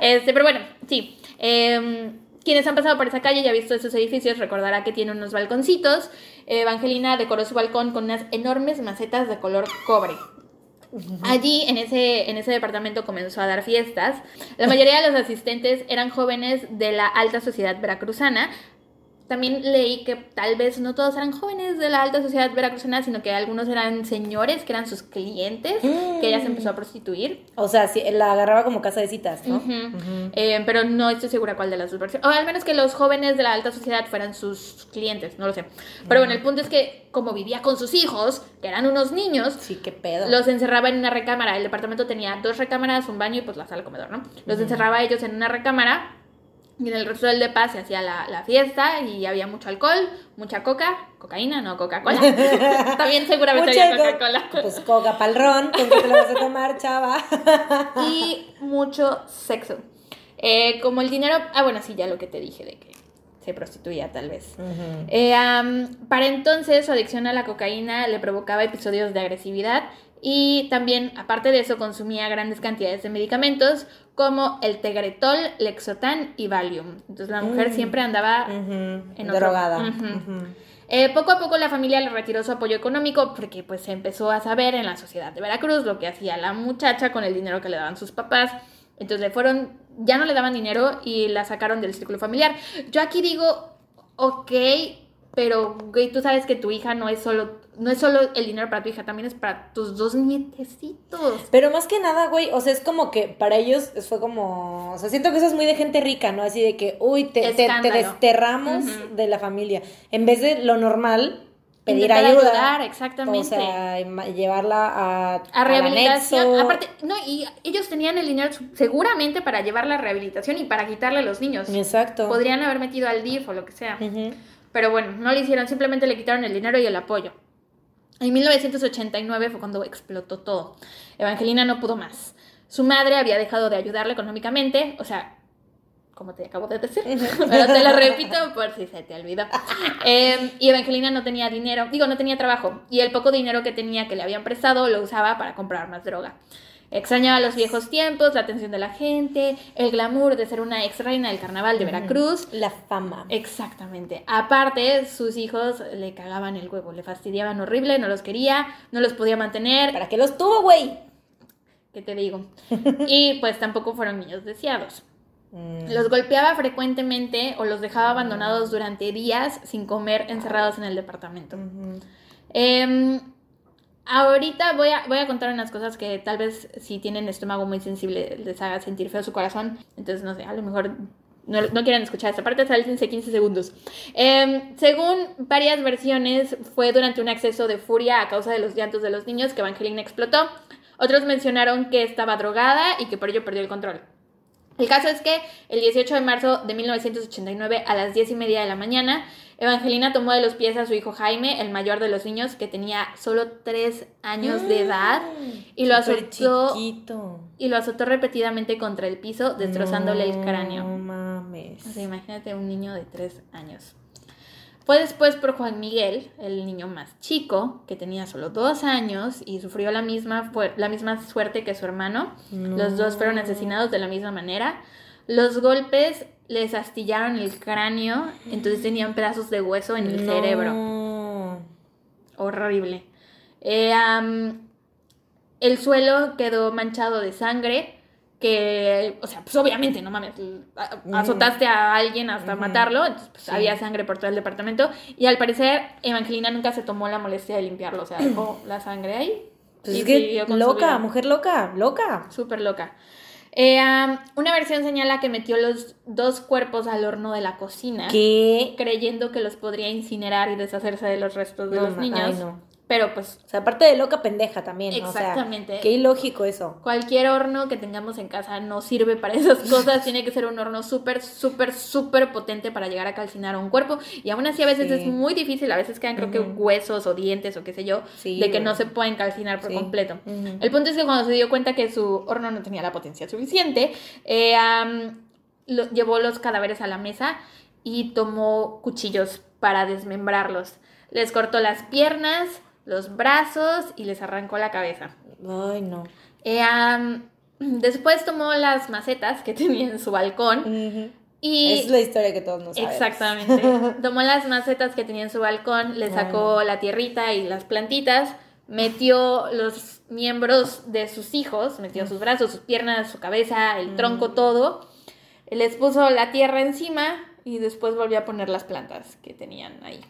Este, pero bueno, sí. eh, quienes han pasado por esa calle y han visto esos edificios recordará que tiene unos balconcitos. Evangelina decoró su balcón con unas enormes macetas de color cobre. Allí, en ese, en ese departamento, comenzó a dar fiestas. La mayoría de los asistentes eran jóvenes de la alta sociedad veracruzana. También leí que tal vez no todos eran jóvenes de la alta sociedad veracruzana, sino que algunos eran señores que eran sus clientes, que ella se empezó a prostituir. O sea, sí, la agarraba como casa de citas, ¿no? Ujú. Eh, pero no estoy segura cuál de las dos versiones. O al menos que los jóvenes de la alta sociedad fueran sus clientes, no lo sé. Pero bueno, el punto es que como vivía con sus hijos, que eran unos niños, Sí, qué pedo. los encerraba en una recámara. El departamento tenía dos recámaras, un baño y pues la sala comedor, ¿no? Los encerraba a ellos en una recámara y en el resto del depa se hacía la, la fiesta y había mucho alcohol, mucha coca, cocaína, no Coca-Cola. [LAUGHS] También seguramente Mucha había co- Coca-Cola. Pues coca pa'l ron, ¿con qué te lo vas a tomar, chava? [LAUGHS] y mucho sexo. Eh, como el dinero, ah bueno, sí, ya lo que te dije de que se prostituía tal vez. Eh, para entonces su adicción a la cocaína le provocaba episodios de agresividad y también, aparte de eso, consumía grandes cantidades de medicamentos como el Tegretol, Lexotan y Valium. Entonces la mujer Mm. siempre andaba Ujú, en otro- Drogada. Eh, poco a poco la familia le retiró su apoyo económico porque pues se empezó a saber en la sociedad de Veracruz lo que hacía la muchacha con el dinero que le daban sus papás. Entonces le fueron, ya no le daban dinero y la sacaron del círculo familiar. Yo aquí digo, ok, pero güey, tú sabes que tu hija no es solo, no es solo el dinero para tu hija, también es para tus dos nietecitos. Pero más que nada, güey, o sea, es como que para ellos fue como, o sea, siento que eso es muy de gente rica, ¿no? Así de que, uy, te, te, te desterramos de la familia. En vez de lo normal, pedir ayuda. ayudar, exactamente. O sea, llevarla a, a rehabilitación. anexo. Aparte, no, y ellos tenían el dinero seguramente para llevar la rehabilitación y para quitarle a los niños. Exacto. Podrían haber metido al DIF o lo que sea. Pero bueno, no lo hicieron, simplemente le quitaron el dinero y el apoyo. En 1989 fue cuando explotó todo. Evangelina no pudo más. Su madre había dejado de ayudarle económicamente, o sea, como te acabo de decir, [LAUGHS] pero te lo repito por si se te olvidó. Eh, y Evangelina no tenía dinero, digo, no tenía trabajo, y el poco dinero que tenía que le habían prestado lo usaba para comprar más droga. Extrañaba los viejos tiempos, la atención de la gente, el glamour de ser una ex reina del carnaval de Veracruz. La fama. Exactamente. Aparte, sus hijos le cagaban el huevo, le fastidiaban horrible, no los quería, no los podía mantener. ¿Para qué los tuvo, güey? ¿Qué te digo? Y pues tampoco fueron niños deseados. Mm. Los golpeaba frecuentemente o los dejaba abandonados durante días sin comer, encerrados en el departamento. Ahorita voy a, voy a contar unas cosas que tal vez si tienen estómago muy sensible les haga sentir feo su corazón. Entonces, no sé, a lo mejor no, no quieren escuchar esta parte, sáltense 15 segundos. Em, según varias versiones, fue durante un acceso de furia a causa de los llantos de los niños que Evangelina explotó. Otros mencionaron que estaba drogada y que por ello perdió el control. El caso es que el 18 de marzo de 1989 a las 10 y media de la mañana, Evangelina tomó de los pies a su hijo Jaime, el mayor de los niños, que tenía solo 3 años de edad, y lo azotó chiquito. y lo azotó repetidamente contra el piso, destrozándole el No cráneo. mames. O sea, imagínate un niño de 3 años. Fue después por Juan Miguel, el niño más chico, que tenía solo 2 años y sufrió la misma, la misma suerte que su hermano. Los dos fueron asesinados de la misma manera. Los golpes les astillaron el cráneo, entonces tenían pedazos de hueso en el No. cerebro. Horrible. Eh, el suelo quedó manchado de sangre. Que, o sea, pues obviamente, no mames, azotaste a alguien hasta matarlo, entonces pues, Sí. había sangre por todo el departamento. Y al parecer, Evangelina nunca se tomó la molestia de limpiarlo, o sea, dejó la sangre ahí. Pues y es que loca, mujer loca, loca. Súper loca. Eh, una versión señala que metió los dos cuerpos al horno de la cocina, ¿Qué? creyendo que los podría incinerar y deshacerse de los restos de No, los niños. ay, no. Pero pues O sea, aparte de loca pendeja también. Exactamente. O sea, qué ilógico eso. cualquier horno que tengamos en casa no sirve para esas cosas. [LAUGHS] Tiene que ser un horno súper, súper, súper potente para llegar a calcinar a un cuerpo. Y aún así a veces Sí. es muy difícil. A veces quedan creo que huesos o dientes o qué sé yo. Sí, de que no se pueden calcinar por Sí. completo. El punto es que cuando se dio cuenta que su horno no tenía la potencia suficiente, eh, lo- llevó los cadáveres a la mesa y tomó cuchillos para desmembrarlos. Les cortó las piernas, los brazos y les arrancó la cabeza. Ay, no. Eh, am, después tomó las macetas que [LAUGHS] tenía en su balcón y... Es la historia que todos nos sabemos. Exactamente. [LAUGHS] Tomó las macetas que tenía en su balcón, le sacó la tierrita y las plantitas, metió los miembros de sus hijos, metió sus brazos, sus piernas, su cabeza, el tronco, todo. Les puso la tierra encima y después volvió a poner las plantas que tenían ahí.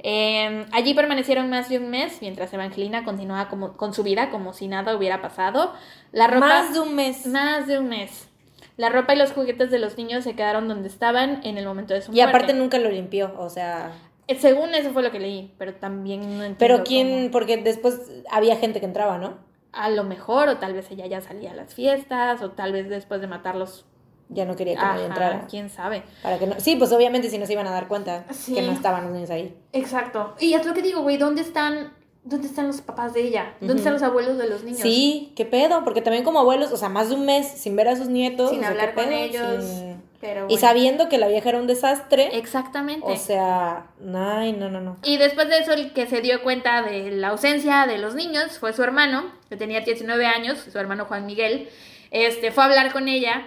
Eh, allí permanecieron más de un mes mientras Evangelina continuaba como, con su vida como si nada hubiera pasado. La ropa, Más de un mes. más de un mes. La ropa y los juguetes de los niños se quedaron donde estaban en el momento de su Y muerte. aparte nunca lo limpió, o sea... Eh, Según eso fue lo que leí, pero también no entiendo Pero quién, cómo. porque después había gente que entraba, ¿no? A lo mejor, o tal vez ella ya salía a las fiestas, o tal vez después de matarlos. Ya no quería que nadie Ajá, entrara. quién sabe. Para que no... Sí, pues obviamente si no se iban a dar cuenta Sí. que no estaban los niños ahí. Exacto. Y es lo que digo, güey, ¿dónde están, dónde están los papás de ella? ¿Dónde están los abuelos de los niños? Sí, qué pedo, porque también como abuelos, o sea, más de un mes sin ver a sus nietos. Sin o sea, hablar con pedo, ellos. sin- Pero Y sabiendo que la vieja era un desastre. Exactamente. O sea, ay, no, no, no. Y después de eso, el que se dio cuenta de la ausencia de los niños fue su hermano, que tenía 19 años, su hermano Juan Miguel. Este, fue a hablar con ella.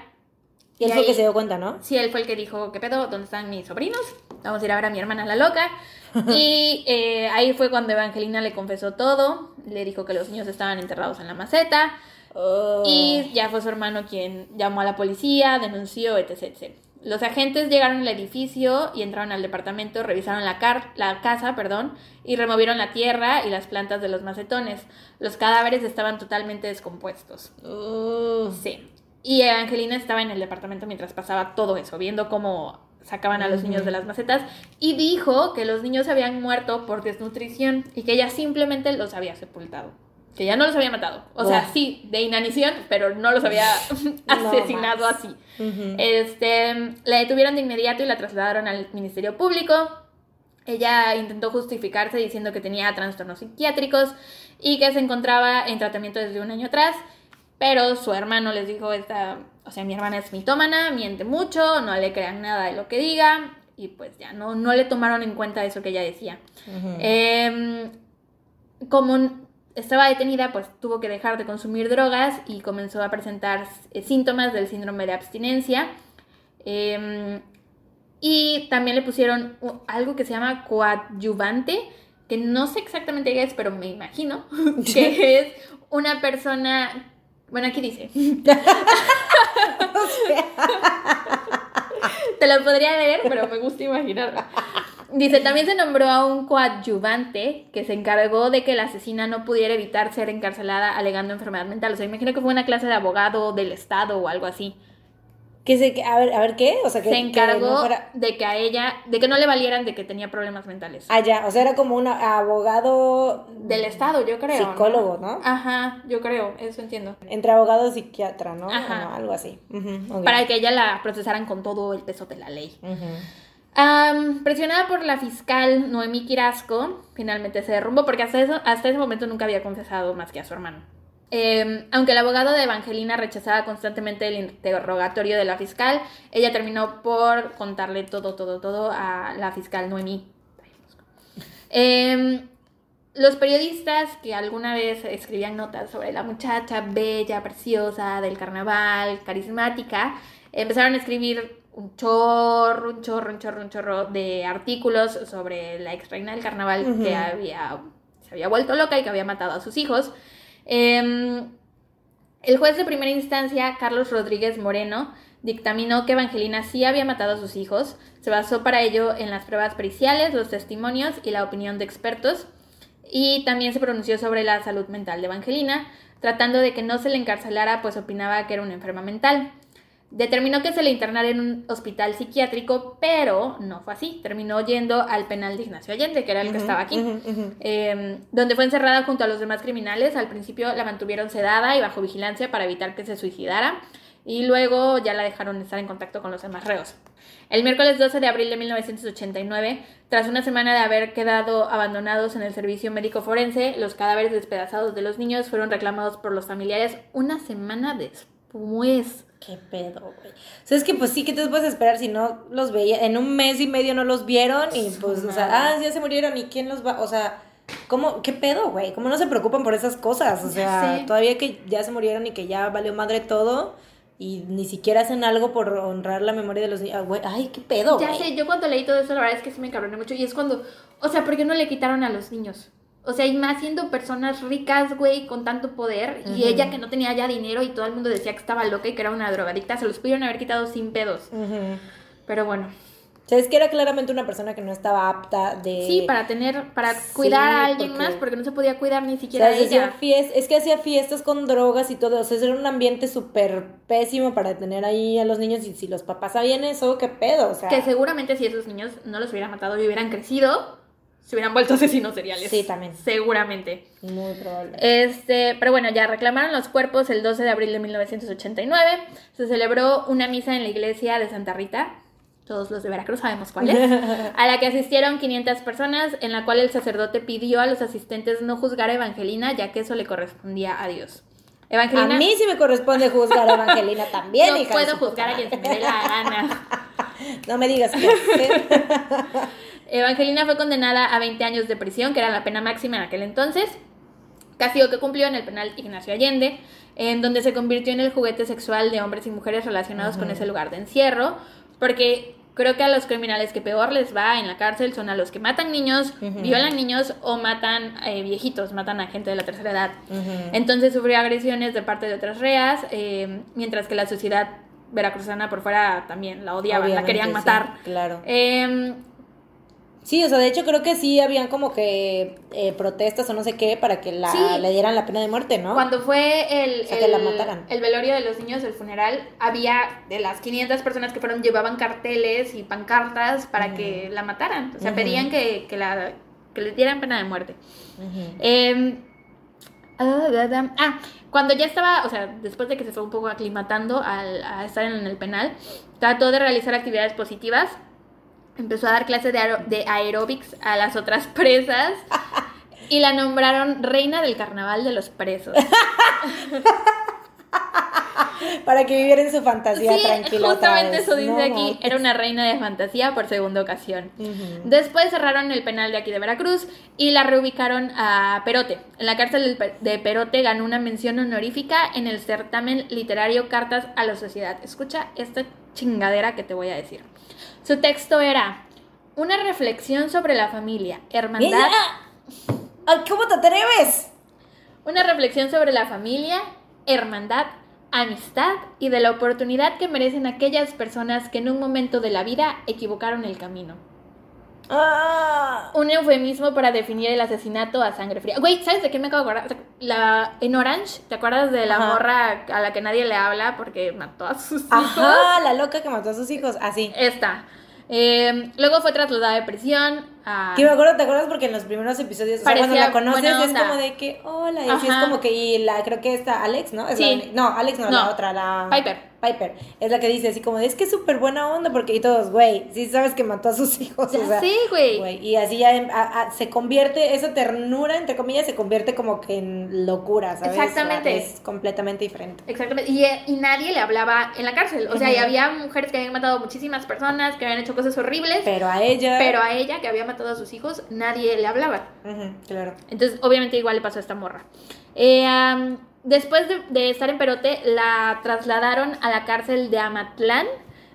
Y él Y fue el que ahí- se dio cuenta, ¿no? Sí, él fue el que dijo, ¿qué pedo? ¿Dónde están mis sobrinos? Vamos a ir a ver a mi hermana la loca. [LAUGHS] Y eh, ahí fue cuando Evangelina le confesó todo. Le dijo que los niños estaban enterrados en la maceta. Oh. Y ya fue su hermano quien llamó a la policía, denunció, etc. etc. Los agentes llegaron al edificio y entraron al departamento, revisaron la, car- la casa perdón, y removieron la tierra y las plantas de los macetones. Los cadáveres estaban totalmente descompuestos. Oh. Sí. Y Angelina estaba en el departamento mientras pasaba todo eso, viendo cómo sacaban a los niños de las macetas y dijo que los niños habían muerto por desnutrición y que ella simplemente los había sepultado. Que ya no los había matado. O sea, sí, de inanición, pero no los había [LAUGHS] [LAUGHS] asesinado así. Este, la detuvieron de inmediato y la trasladaron al Ministerio Público. Ella intentó justificarse diciendo que tenía trastornos psiquiátricos y que se encontraba en tratamiento desde un año atrás, pero su hermano les dijo, esta, o sea, mi hermana es mitómana, miente mucho, no le crean nada de lo que diga y pues ya no, no le tomaron en cuenta eso que ella decía. Em, como estaba detenida, pues tuvo que dejar de consumir drogas y comenzó a presentar eh, síntomas del síndrome de abstinencia. Em, y también le pusieron algo que se llama coadyuvante, que no sé exactamente qué es, pero me imagino [LAUGHS] que [LAUGHS] es una persona... Bueno, aquí dice. [LAUGHS] Te lo podría leer, pero me gusta imaginarla. Dice, también se nombró a un coadyuvante que se encargó de que la asesina no pudiera evitar ser encarcelada alegando enfermedad mental. O sea, imagino que fue una clase de abogado del Estado o algo así. Que se, a ver, a ver qué, o sea, que Se que encargó no fuera- de que a ella, de que no le valieran de que tenía problemas mentales. Ah, ya, o sea, era como un abogado Del Estado, yo creo. Psicólogo, ¿no? Ajá, yo creo, eso entiendo. entre abogado y psiquiatra, ¿no? Ajá. O no, algo así. Para que ella la procesaran con todo el peso de la ley. Am, presionada por la fiscal Noemí Quirasco, finalmente se derrumbó porque hasta, eso, hasta ese momento nunca había confesado más que a su hermano. Em, aunque el abogado de Evangelina rechazaba constantemente el interrogatorio de la fiscal, ella terminó por contarle todo, todo, todo a la fiscal Noemí. Em, los periodistas que alguna vez escribían notas sobre la muchacha bella, preciosa, del carnaval, carismática, empezaron a escribir un chorro, un chorro, un chorro, un chorro de artículos sobre la ex reina del carnaval que había, se había vuelto loca y que había matado a sus hijos. Em, el juez de primera instancia, Carlos Rodríguez Moreno, dictaminó que Evangelina sí había matado a sus hijos. Se basó para ello en las pruebas periciales, los testimonios y la opinión de expertos. Y también se pronunció sobre la salud mental de Evangelina, tratando de que no se le encarcelara, pues opinaba que era una enferma mental. Determinó que se le internara en un hospital psiquiátrico, pero no fue así. Terminó yendo al penal de Ignacio Allende, que era el que estaba aquí eh, donde fue encerrada junto a los demás criminales. Al principio la mantuvieron sedada y bajo vigilancia para evitar que se suicidara y luego ya la dejaron estar en contacto con los demás reos. El miércoles 12 de abril de 1989, tras una semana de haber quedado abandonados en el servicio médico forense, los cadáveres despedazados de los niños fueron reclamados por los familiares una semana después. ¿Qué pedo, güey? O sea, es que pues sí, ¿qué te puedes esperar si no los veía? En un mes y medio no los vieron y pues, o sea, ah, ya se murieron y quién los va, o sea, ¿cómo, qué pedo, güey? ¿Cómo no se preocupan por esas cosas? O sea, todavía que ya se murieron y que ya valió madre todo y ni siquiera hacen algo por honrar la memoria de los niños. Ah, ay, qué pedo, Ya sé, yo cuando leí todo eso, la verdad es que sí me encabroné mucho. Y es cuando, o sea, ¿por qué no le quitaron a los niños? O sea, y más siendo personas ricas, güey, con tanto poder. Y Ujú. ella que no tenía ya dinero y todo el mundo decía que estaba loca y que era una drogadicta, se los pudieron haber quitado sin pedos. Ujú. Pero bueno, O sea, es que era claramente una persona que no estaba apta de... sí, para tener, para cuidar a alguien porque- más, porque no se podía cuidar ni O siquiera sea, a hacía ella. fies- es que hacía fiestas con drogas y todo, o sea, era un ambiente súper pésimo para tener ahí a los niños y si los papás sabían eso, qué pedo, o sea. Que seguramente si esos niños no los hubieran matado y hubieran crecido, se hubieran vuelto [LAUGHS] asesinos seriales. Sí, también. Seguramente. Muy probable. Este, pero bueno, ya reclamaron los cuerpos el 12 de abril de 1989. Se celebró una misa en la iglesia de Santa Rita. Todos los de Veracruz sabemos cuál es. [LAUGHS] A la que asistieron 500 personas, en la cual el sacerdote pidió a los asistentes no juzgar a Evangelina, ya que eso le correspondía a Dios. a Evangelina. mí sí me corresponde juzgar a Evangelina [LAUGHS] también, no hija puedo juzgar a quien se me dé la gana. No me digas que. Evangelina fue condenada a 20 años de prisión, que era la pena máxima en aquel entonces. Castigo que cumplió en el penal Ignacio Allende, en donde se convirtió en el juguete sexual de hombres y mujeres relacionados con ese lugar de encierro, porque creo que a los criminales que peor les va en la cárcel son a los que matan niños, violan niños o matan eh, viejitos, matan a gente de la tercera edad. Entonces sufrió agresiones de parte de otras reas, eh, mientras que la sociedad veracruzana por fuera también la odiaban, la Obviamente, querían sí, matar. claro. Eh, Sí, o sea, de hecho creo que sí habían como que eh, protestas o no sé qué para que la, Sí. le dieran la pena de muerte, ¿no? Cuando fue el, O sea, que la el- mataran. el velorio de los niños, el funeral, había de las 500 personas que fueron, llevaban carteles y pancartas para que la mataran. O sea, pedían que, que, la, que le dieran pena de muerte. Eh, da. Ah, cuando ya estaba, o sea, después de que se fue un poco aclimatando al, a estar en el penal, trató de realizar actividades positivas. Empezó a dar clases de, aero- de aeróbics a las otras presas y la nombraron reina del carnaval de los presos. [LAUGHS] Para que viviera en su fantasía sí, tranquila. justamente eso dice No, aquí. no. Era una reina de fantasía por segunda ocasión. Después cerraron el penal de aquí de Veracruz y la reubicaron a Perote. En la cárcel de Perote ganó una mención honorífica en el certamen literario Cartas a la Sociedad. Escucha esta chingadera que te voy a decir. Su texto era una reflexión sobre la familia, hermandad, ¿Cómo te atreves? una reflexión sobre la familia, hermandad, amistad y de la oportunidad que merecen aquellas personas que en un momento de la vida equivocaron el camino. Ah. Un eufemismo para definir el asesinato a sangre fría. Güey, ¿sabes de qué me acabo de acordar? La, en Orange, ¿te acuerdas de la Ajá. morra a la que nadie le habla porque mató a sus hijos? Ajá, la loca que mató a sus hijos. Así. Esta. Eh, luego fue trasladada de prisión a... Que me acuerdo, ¿te acuerdas? Porque en los primeros episodios, o sea, cuando la conoces es como de que, hola, y así es como que, y la, creo que esta Alex, ¿no? Es Sí. la- no, Alex no, No. la otra, la... Piper. Piper, es la que dice así como de, es que es súper buena onda, porque, y todos, güey, sí sabes que mató a sus [LAUGHS] hijos, Ya o sea, sé, güey. y así ya em- a- a- se convierte, esa ternura, entre comillas, se convierte como que en locura, ¿sabes? Exactamente. O sea, es completamente diferente. Exactamente. Y, eh, y nadie le hablaba en la cárcel. O sea, y había mujeres que habían matado a muchísimas personas, que habían hecho cosas horribles, Pero a ella... pero a ella, que había matado a sus hijos, nadie le hablaba. Claro. Entonces, obviamente, igual le pasó a esta morra. Eh, después de, de estar en Perote, la trasladaron a la cárcel de Amatlán,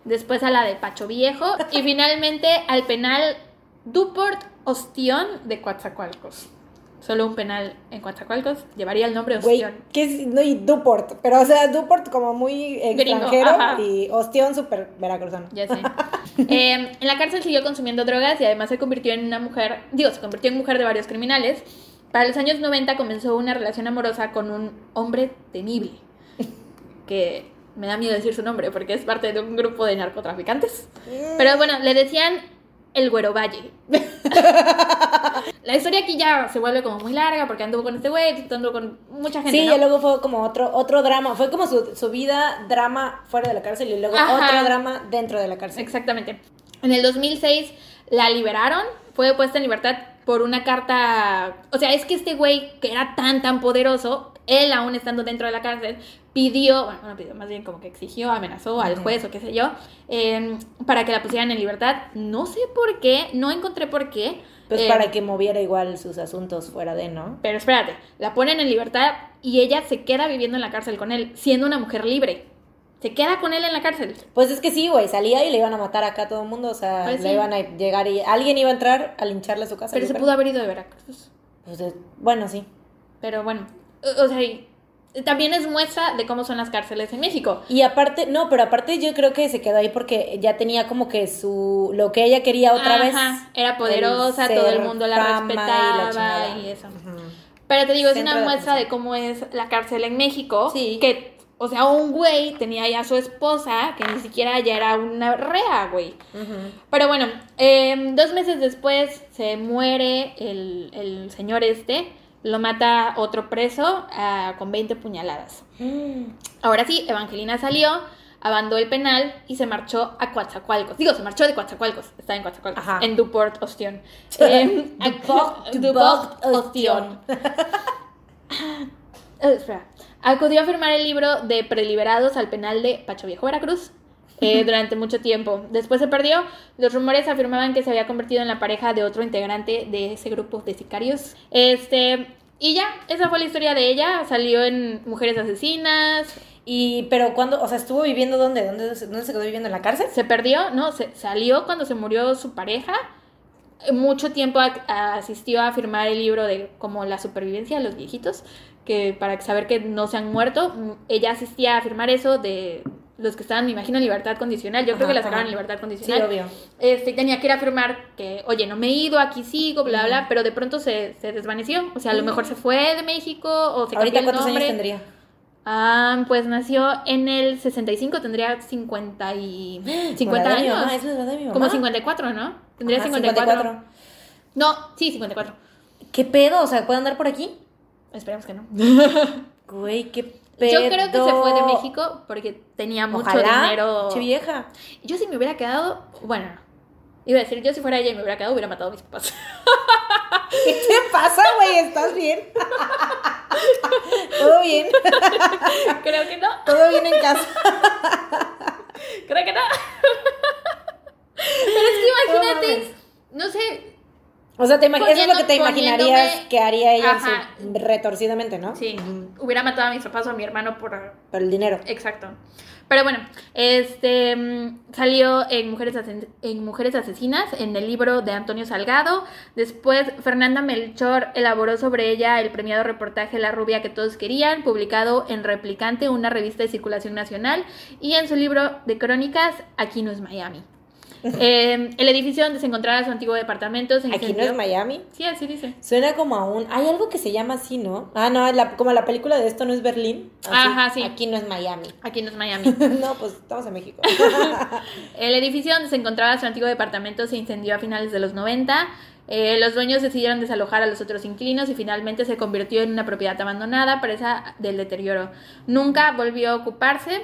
después a la de Pacho Viejo y [LAUGHS] finalmente al penal Duport Ostión de Coatzacoalcos. Solo un penal en Coatzacoalcos llevaría el nombre Güey, Ostión. ¿qué es? No, y Duport, pero o sea, Duport como muy Gringo, extranjero ajá. y Ostión súper veracruzano. Ya sé. [LAUGHS] Eh, en la cárcel siguió consumiendo drogas y además se convirtió en una mujer, digo, se convirtió en mujer de varios criminales. Para los años 90 comenzó una relación amorosa con un hombre temible, que me da miedo decir su nombre porque es parte de un grupo de narcotraficantes. Pero bueno, le decían el Güero Valle. [LAUGHS] la historia aquí ya se vuelve como muy larga porque anduvo con este güey, anduvo con mucha gente. Sí, ¿no? y luego fue como otro, otro drama, fue como su, su vida drama fuera de la cárcel y luego Ajá. otro drama dentro de la cárcel. Exactamente. En el 2006 la liberaron, fue puesta en libertad por una carta, o sea, es que este güey que era tan tan poderoso, él aún estando dentro de la cárcel, pidió, bueno, no pidió, más bien como que exigió, amenazó al juez o qué sé yo, eh, para que la pusieran en libertad. No sé por qué, no encontré por qué. Pues eh, para que moviera igual sus asuntos fuera de, ¿no? Pero espérate, la ponen en libertad y ella se queda viviendo en la cárcel con él, siendo una mujer libre. Se queda con él en la cárcel. Pues es que sí, güey, salía y le iban a matar acá a todo el mundo, o sea, Pues le sí. iban a llegar y alguien iba a entrar a lincharle a su casa. Pero se creo. pudo haber ido de Veracruz. Pues, eh, bueno, sí. Pero bueno, o o sea, y también es muestra de cómo son las cárceles en México. Y aparte, no, pero aparte yo creo que se quedó ahí porque ya tenía como que su, lo que ella quería otra vez. Era poderosa, el todo el mundo la fama y la respetaba y, eso. Pero te digo, es Centro una de muestra de cómo es la cárcel en México. Sí. Que, o sea, un güey tenía ya a su esposa, que ni siquiera ya era una rea, güey. Pero bueno, eh, dos meses después se muere el, el señor este, lo mata otro preso ah, con 20 puñaladas. Ahora sí, Evangelina salió, abandonó el penal y se marchó a Coatzacoalcos. Digo, se marchó de Coatzacoalcos, está en Coatzacoalcos, Ajá. en Duport, Ostión. [LAUGHS] Eh, Duport, Duport, Ostión. [LAUGHS] Eh. Acudió a firmar el libro de preliberados al penal de Pacho Viejo, Veracruz. Eh, [LAUGHS] durante mucho tiempo. Después se perdió. Los rumores afirmaban que se había convertido en la pareja de otro integrante de ese grupo de sicarios. Este, y ya, esa fue la historia de ella. Salió en Mujeres Asesinas. Y, pero cuando, o sea, estuvo viviendo dónde? ¿Dónde, se- dónde se quedó viviendo en la cárcel? Se perdió, ¿no? Se, salió cuando se murió su pareja. Mucho tiempo a- a- asistió a firmar el libro de como la supervivencia de los viejitos, que para saber que no se han muerto, ella asistía a firmar eso de los que estaban, me imagino, en libertad condicional. Yo creo que la sacaron en libertad Sí, condicional. obvio. Este, tenía que ir a firmar que, oye, no me he ido, aquí sigo, bla, bla, pero de pronto se, se desvaneció. O sea, a lo mejor se fue de México o se ¿Ahorita cambió el cuántos nombre. años tendría? Ah, pues nació en el 65, tendría 50 y... [GASPS] 50 Como la de mi años. mamá, es la edad de mi mamá. Como 54, ¿no? Tendría Ajá, 54. No, sí, 54. ¿Qué pedo? O sea, ¿puede andar por aquí? Esperemos que no. [LAUGHS] Güey, qué Yo creo que se fue de México porque tenía mucho Ojalá, dinero. Vieja. Yo si me hubiera quedado, bueno, iba a decir, yo si fuera ella y me hubiera quedado, hubiera matado a mis papás. ¿Qué te pasa, güey? ¿Estás bien? ¿Todo bien? creo que no, ¿Todo bien en casa? creo que no. Pero es que imagínate, no sé, O sea, te eso es lo que te imaginarías que haría ella su- retorcidamente, ¿no? sí, hubiera matado a mis papás o a mi hermano por Por el dinero. Exacto. Pero bueno, este mm, salió en Mujeres, Asen- en Mujeres Asesinas, en el libro de Antonio Salgado. Después, Fernanda Melchor elaboró sobre ella el premiado reportaje La rubia que todos querían, publicado en Replicante, una revista de circulación nacional, y en su libro de crónicas, Aquí no es Miami. Eh, el edificio donde se encontraba su antiguo departamento se Aquí no incendió. es Miami. Sí, así dice. Suena como a un. Hay algo que se llama así, ¿no? Ah, no, la- como la película de esto no es Berlín. Así, Ajá, sí. Aquí no es Miami. Aquí no es Miami. [LAUGHS] no, pues estamos en México. [LAUGHS] El edificio donde se encontraba su antiguo departamento se incendió a finales de los 90. Eh, los dueños decidieron desalojar a los otros inquilinos y finalmente se convirtió en una propiedad abandonada presa del deterioro. Nunca volvió a ocuparse,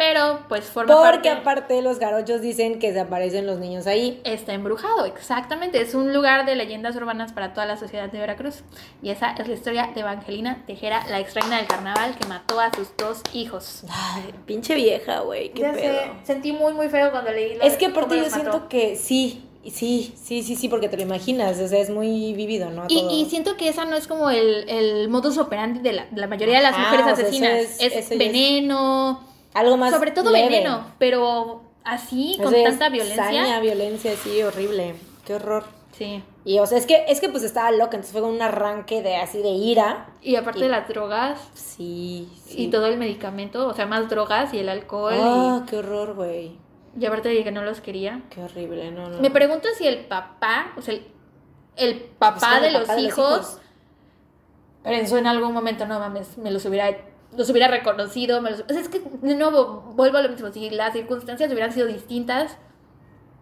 pero pues forma Porque parte... aparte los garochos dicen que se aparecen los niños ahí. Está embrujado, exactamente. Es un lugar de leyendas urbanas para toda la sociedad de Veracruz. Y esa es la historia de Evangelina Tejera, la ex reina del carnaval que mató a sus dos hijos. Ay, pinche vieja, güey, qué Ya pedo. sé, sentí muy muy feo cuando leí lo Es de que aparte yo mató. siento que sí, sí, sí, sí, sí, porque te lo imaginas, o sea, es muy vivido, ¿no? Y, y siento que esa no es como el, el modus operandi de la, de la mayoría de las Ajá, mujeres o sea, asesinas. es- es veneno, Algo más sobre todo leve. veneno, pero así, con tanta violencia. saña, violencia, sí, horrible. Qué horror. Sí. Y o sea, es que, es que pues estaba loca, entonces fue con un arranque de así de ira. Y aparte Y- de las drogas Sí, sí. y todo el medicamento, o sea, más drogas y el alcohol. Ah, qué horror, güey. Y, aparte de que no los quería. Qué horrible, no, no. Me pregunto si el papá, o sea, el, el papá, de, el los papá de los hijos, hijos. pensó en algún momento, no mames, me los hubiera, los hubiera reconocido. Me los- o sea, es que, de nuevo, vuelvo a lo mismo. Si las circunstancias hubieran sido distintas,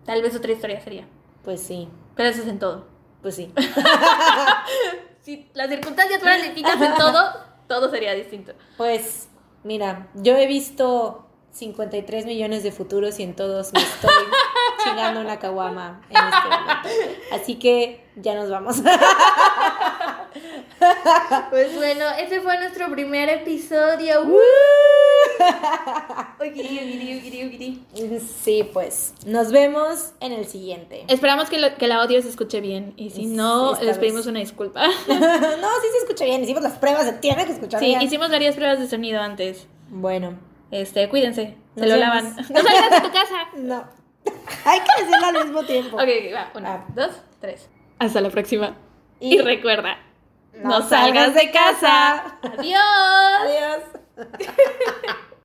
tal vez otra historia sería. Pues sí, Pero eso es en todo. pues sí. [LAUGHS] Si las circunstancias fueran distintas en todo, todo sería distinto. Pues, mira, yo he visto 53 millones de futuros y en todos me estoy chingando una caguama en este momento. Así que ya nos vamos. Pues bueno, ese fue nuestro primer episodio. Sí, pues, nos vemos en el siguiente. Esperamos que, lo- que el audio se escuche bien y si no, esta les vez. pedimos una disculpa. [LAUGHS] no, sí se escucha bien, hicimos las pruebas, se tiene que escuchar Sí, bien. hicimos varias pruebas de sonido antes. Bueno, Este, cuídense, se Nos lo vemos. lavan. [LAUGHS] No salgas de tu casa. no. [LAUGHS] Hay que decirlo al mismo tiempo. Ok, va. Una, Ah. dos, tres. Hasta la próxima. Y- Y, recuerda, No salgas de casa. Adiós. Adiós. [LAUGHS]